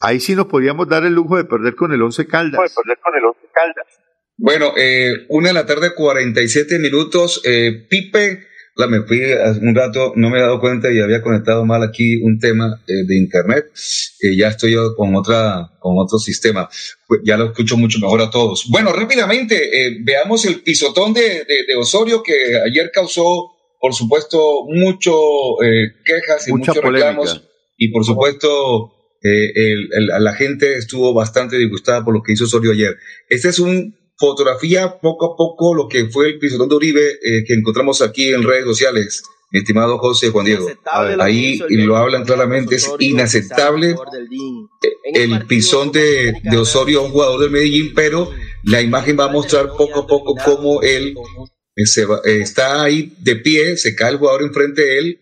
Ahí sí nos podríamos dar el lujo de perder con el Once Caldas. perder con el Once Caldas. Bueno, eh, una de la tarde, 47 minutos. Eh, Pipe, la me fui hace un rato, no me he dado cuenta y había conectado mal aquí un tema eh, de internet. Eh, ya estoy yo con otra, con otro sistema. Pues ya lo escucho mucho mejor a todos. Bueno, rápidamente, eh, veamos el pisotón de, de, de Osorio que ayer causó, por supuesto, mucho eh, quejas y Mucha muchos polémica. reclamos. Y por supuesto, eh, el- el- la gente estuvo bastante disgustada por lo que hizo Osorio ayer. Esta es una fotografía poco a poco lo que fue el pisotón de Uribe eh, que encontramos aquí en redes sociales, mi estimado José Juan Diego. Ahí lo hablan claramente, es inaceptable el pisón de, de Osorio, un jugador del Medellín, pero la imagen va a mostrar poco a poco cómo él eh, se va- eh, está ahí de pie, se cae el jugador enfrente de él,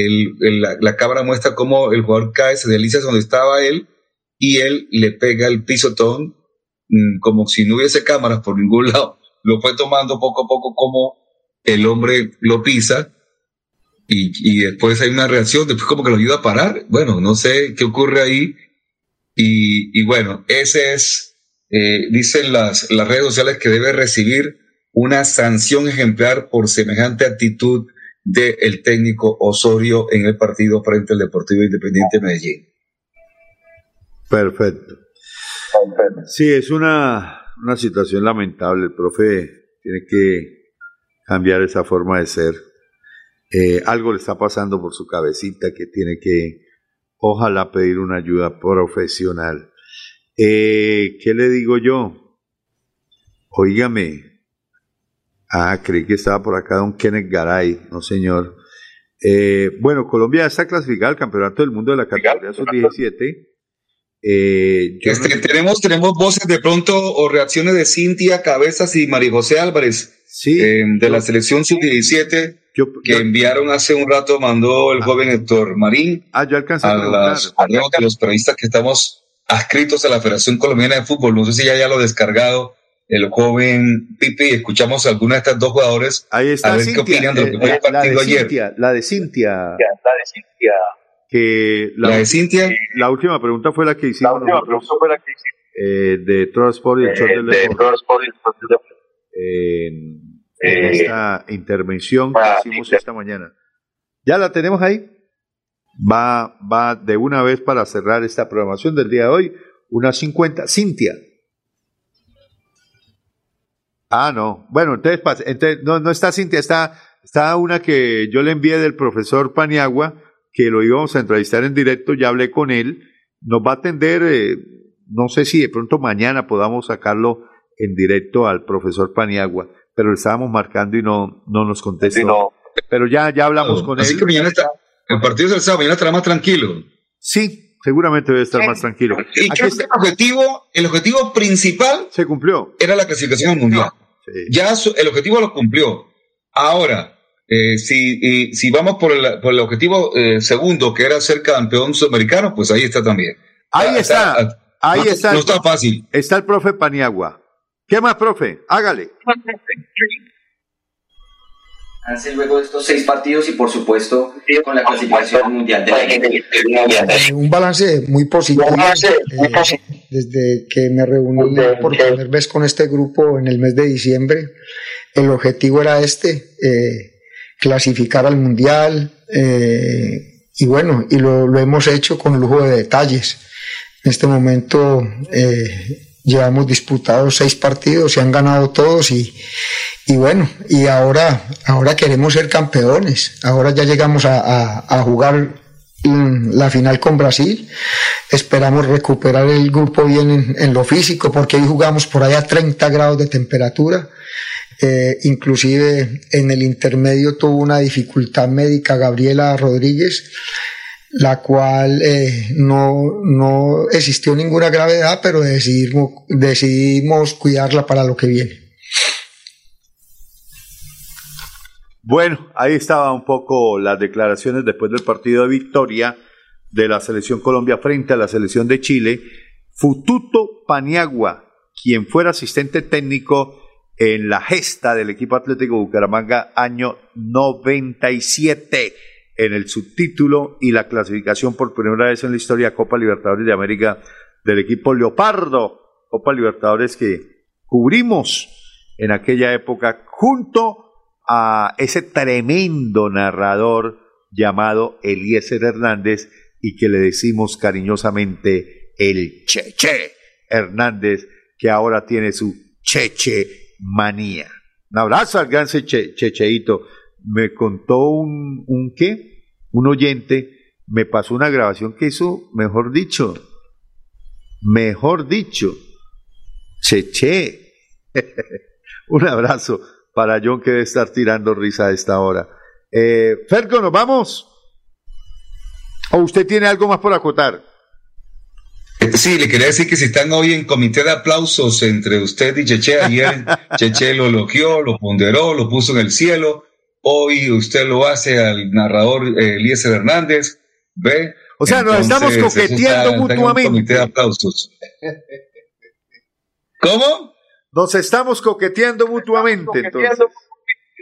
el- la, la cámara muestra cómo el jugador cae, se desliza donde estaba él y él le pega el pisotón mm, como si no hubiese cámaras por ningún lado. Lo fue tomando poco a poco como el hombre lo pisa y, y después hay una reacción, después como que lo ayuda a parar. Bueno, no sé qué ocurre ahí. Y, y bueno, ese es, eh, dicen las, las redes sociales que debe recibir una sanción ejemplar por semejante actitud del técnico Osorio en el partido frente al Deportivo Independiente de Medellín. Perfecto. Sí, es una, una situación lamentable. El profe tiene que cambiar esa forma de ser. Eh, algo le está pasando por su cabecita que tiene que, ojalá, pedir una ayuda profesional. Eh, ¿Qué le digo yo? Óigame. Ah, creí que estaba por acá don Kenneth Garay. No, señor. Eh, bueno, Colombia está clasificada al Campeonato del Mundo de la categoría sub-17. Eh, Este, no- tenemos, tenemos voces de pronto o reacciones de Cintia Cabezas y María José Álvarez sí, eh, de la selección sub-17 yo- que yo- enviaron hace un rato, mandó el joven Héctor Marín ah, yo alcancé a los periodistas que estamos adscritos a la Federación Colombiana de Fútbol. No sé si ya, ya lo ha descargado el joven Pipi. Escuchamos a alguna de estas dos jugadores Ahí está a ver qué Cintia, opinan de lo eh, que fue el la, la partido de ayer. Cintia, la de Cintia, que la, La de Cintia. la última pregunta fue la que hicimos nosotros eh, de Transport y el Show del Deporte. en, en esta intervención que hicimos esta mañana. ¿Ya la tenemos ahí? Va, va de una vez para cerrar esta programación del día de hoy. Unas 50. Cintia. Ah, no. Bueno, entonces, entonces no, no está Cintia, está, está una que yo le envié del profesor Paniagua, que lo íbamos a entrevistar en directo, ya hablé con él. Nos va a atender, eh, no sé si de pronto mañana podamos sacarlo en directo al profesor Paniagua, pero le estábamos marcando y no, no nos contestó. Pero ya, ya hablamos con Así él. que mañana está, el partido es el sábado, mañana estará más tranquilo. Sí, seguramente debe estar más tranquilo. Y Aquí creo que el objetivo, el objetivo principal se cumplió. era la clasificación al mundial. Sí. Ya su- el objetivo lo cumplió. Ahora, eh, si, y si vamos por el, por el objetivo eh, segundo, que era ser campeón sudamericano, pues ahí está también. Ahí Ah, está, ahí no, está. No está fácil. Está el profe Paniagua. ¿Qué más, profe? Hágale. Hace luego de estos seis partidos y por supuesto con la clasificación mundial de la Eh, un balance muy positivo eh, desde que me reuní por primera vez con este grupo en el mes de diciembre. El objetivo era este, eh, clasificar al mundial eh, y bueno, y lo, lo hemos hecho con lujo de detalles. En este momento eh, llevamos disputados seis partidos, se han ganado todos y, y bueno, y ahora, ahora queremos ser campeones. Ahora ya llegamos a, a- a jugar la final con Brasil. Esperamos recuperar el grupo bien en, lo físico, porque hoy jugamos por allá a 30 grados de temperatura. Eh, inclusive en el intermedio tuvo una dificultad médica Gabriela Rodríguez, la cual eh, no, no existió ninguna gravedad, pero decidimos, decidimos cuidarla para lo que viene. Bueno, ahí estaba un poco las declaraciones después del partido de victoria de la selección Colombia frente a la selección de Chile. Fututo Paniagua, quien fuera asistente técnico en la gesta del equipo Atlético Bucaramanga año 97 en el subtítulo y la clasificación por primera vez en la historia Copa Libertadores de América del equipo Leopardo, Copa Libertadores que cubrimos en aquella época junto a ese tremendo narrador llamado Eliezer Hernández y que le decimos cariñosamente el Cheche Hernández, que ahora tiene su Cheche manía. Un abrazo al gran Cheche, Checheito. Me contó un, un qué, un oyente, me pasó una grabación que hizo, mejor dicho, mejor dicho, Cheche. un abrazo para John que debe estar tirando risa a esta hora. Eh, Ferco, ¿nos vamos? ¿O usted tiene algo más por acotar? Eh, Sí, le quería decir que si están hoy en comité de aplausos entre usted y Cheche, ayer Cheche lo elogió, lo ponderó, lo puso en el cielo. Hoy usted lo hace al narrador eh, Eliezer Hernández. ¿Ve? O sea, nos estamos coqueteando está- está en un mutuamente. comité de aplausos. ¿Cómo? Nos estamos coqueteando mutuamente, entonces.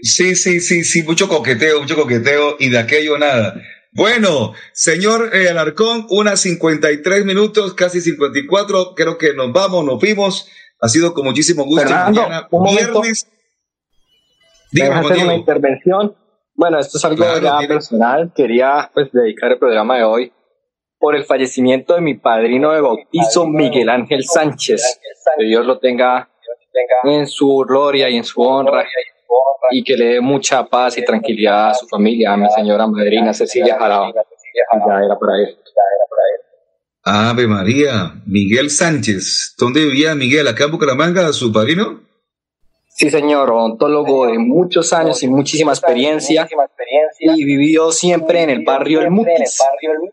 Sí, sí, sí, sí, mucho coqueteo, mucho coqueteo y de aquello nada. Bueno, señor eh, Alarcón, unas 53 minutos, casi 54, creo que nos vamos, nos fuimos. Ha sido con muchísimo gusto. Fernando, Mañana, un viernes. ¿Me Dígame, hacer una intervención? Bueno, esto es algo Claro, ya personal. Quería pues dedicar el programa de hoy por el fallecimiento de mi padrino de bautizo, Miguel Ángel Sánchez. Que Dios lo tenga en su gloria y en su honra y que le dé mucha paz y tranquilidad a su familia, a mi señora madrina Cecilia Jarao. Ya era para él. Ave María, Miguel Sánchez. ¿Dónde vivía Miguel? ¿Acá en Bucaramanga, su padrino? Sí, señor, odontólogo de muchos años y muchísima experiencia, y vivió siempre en el barrio El Mutis,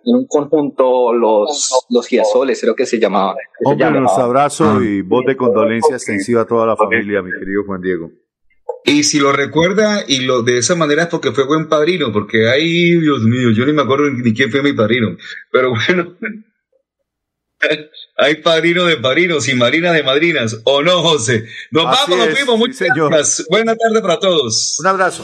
en un conjunto Los, los Girasoles, creo que se llamaba. Hombre, los abrazo y voz de condolencia extensiva a toda la familia, mi querido Juan Diego. Y si lo recuerda y lo de esa manera es porque fue buen padrino, porque ay, Dios mío, yo ni me acuerdo ni quién fue mi padrino. Pero bueno, hay padrino de padrinos y marina de madrinas, ¿o no, José? Nos vamos, nos fuimos. Muchas gracias. Buenas tardes para todos. Un abrazo.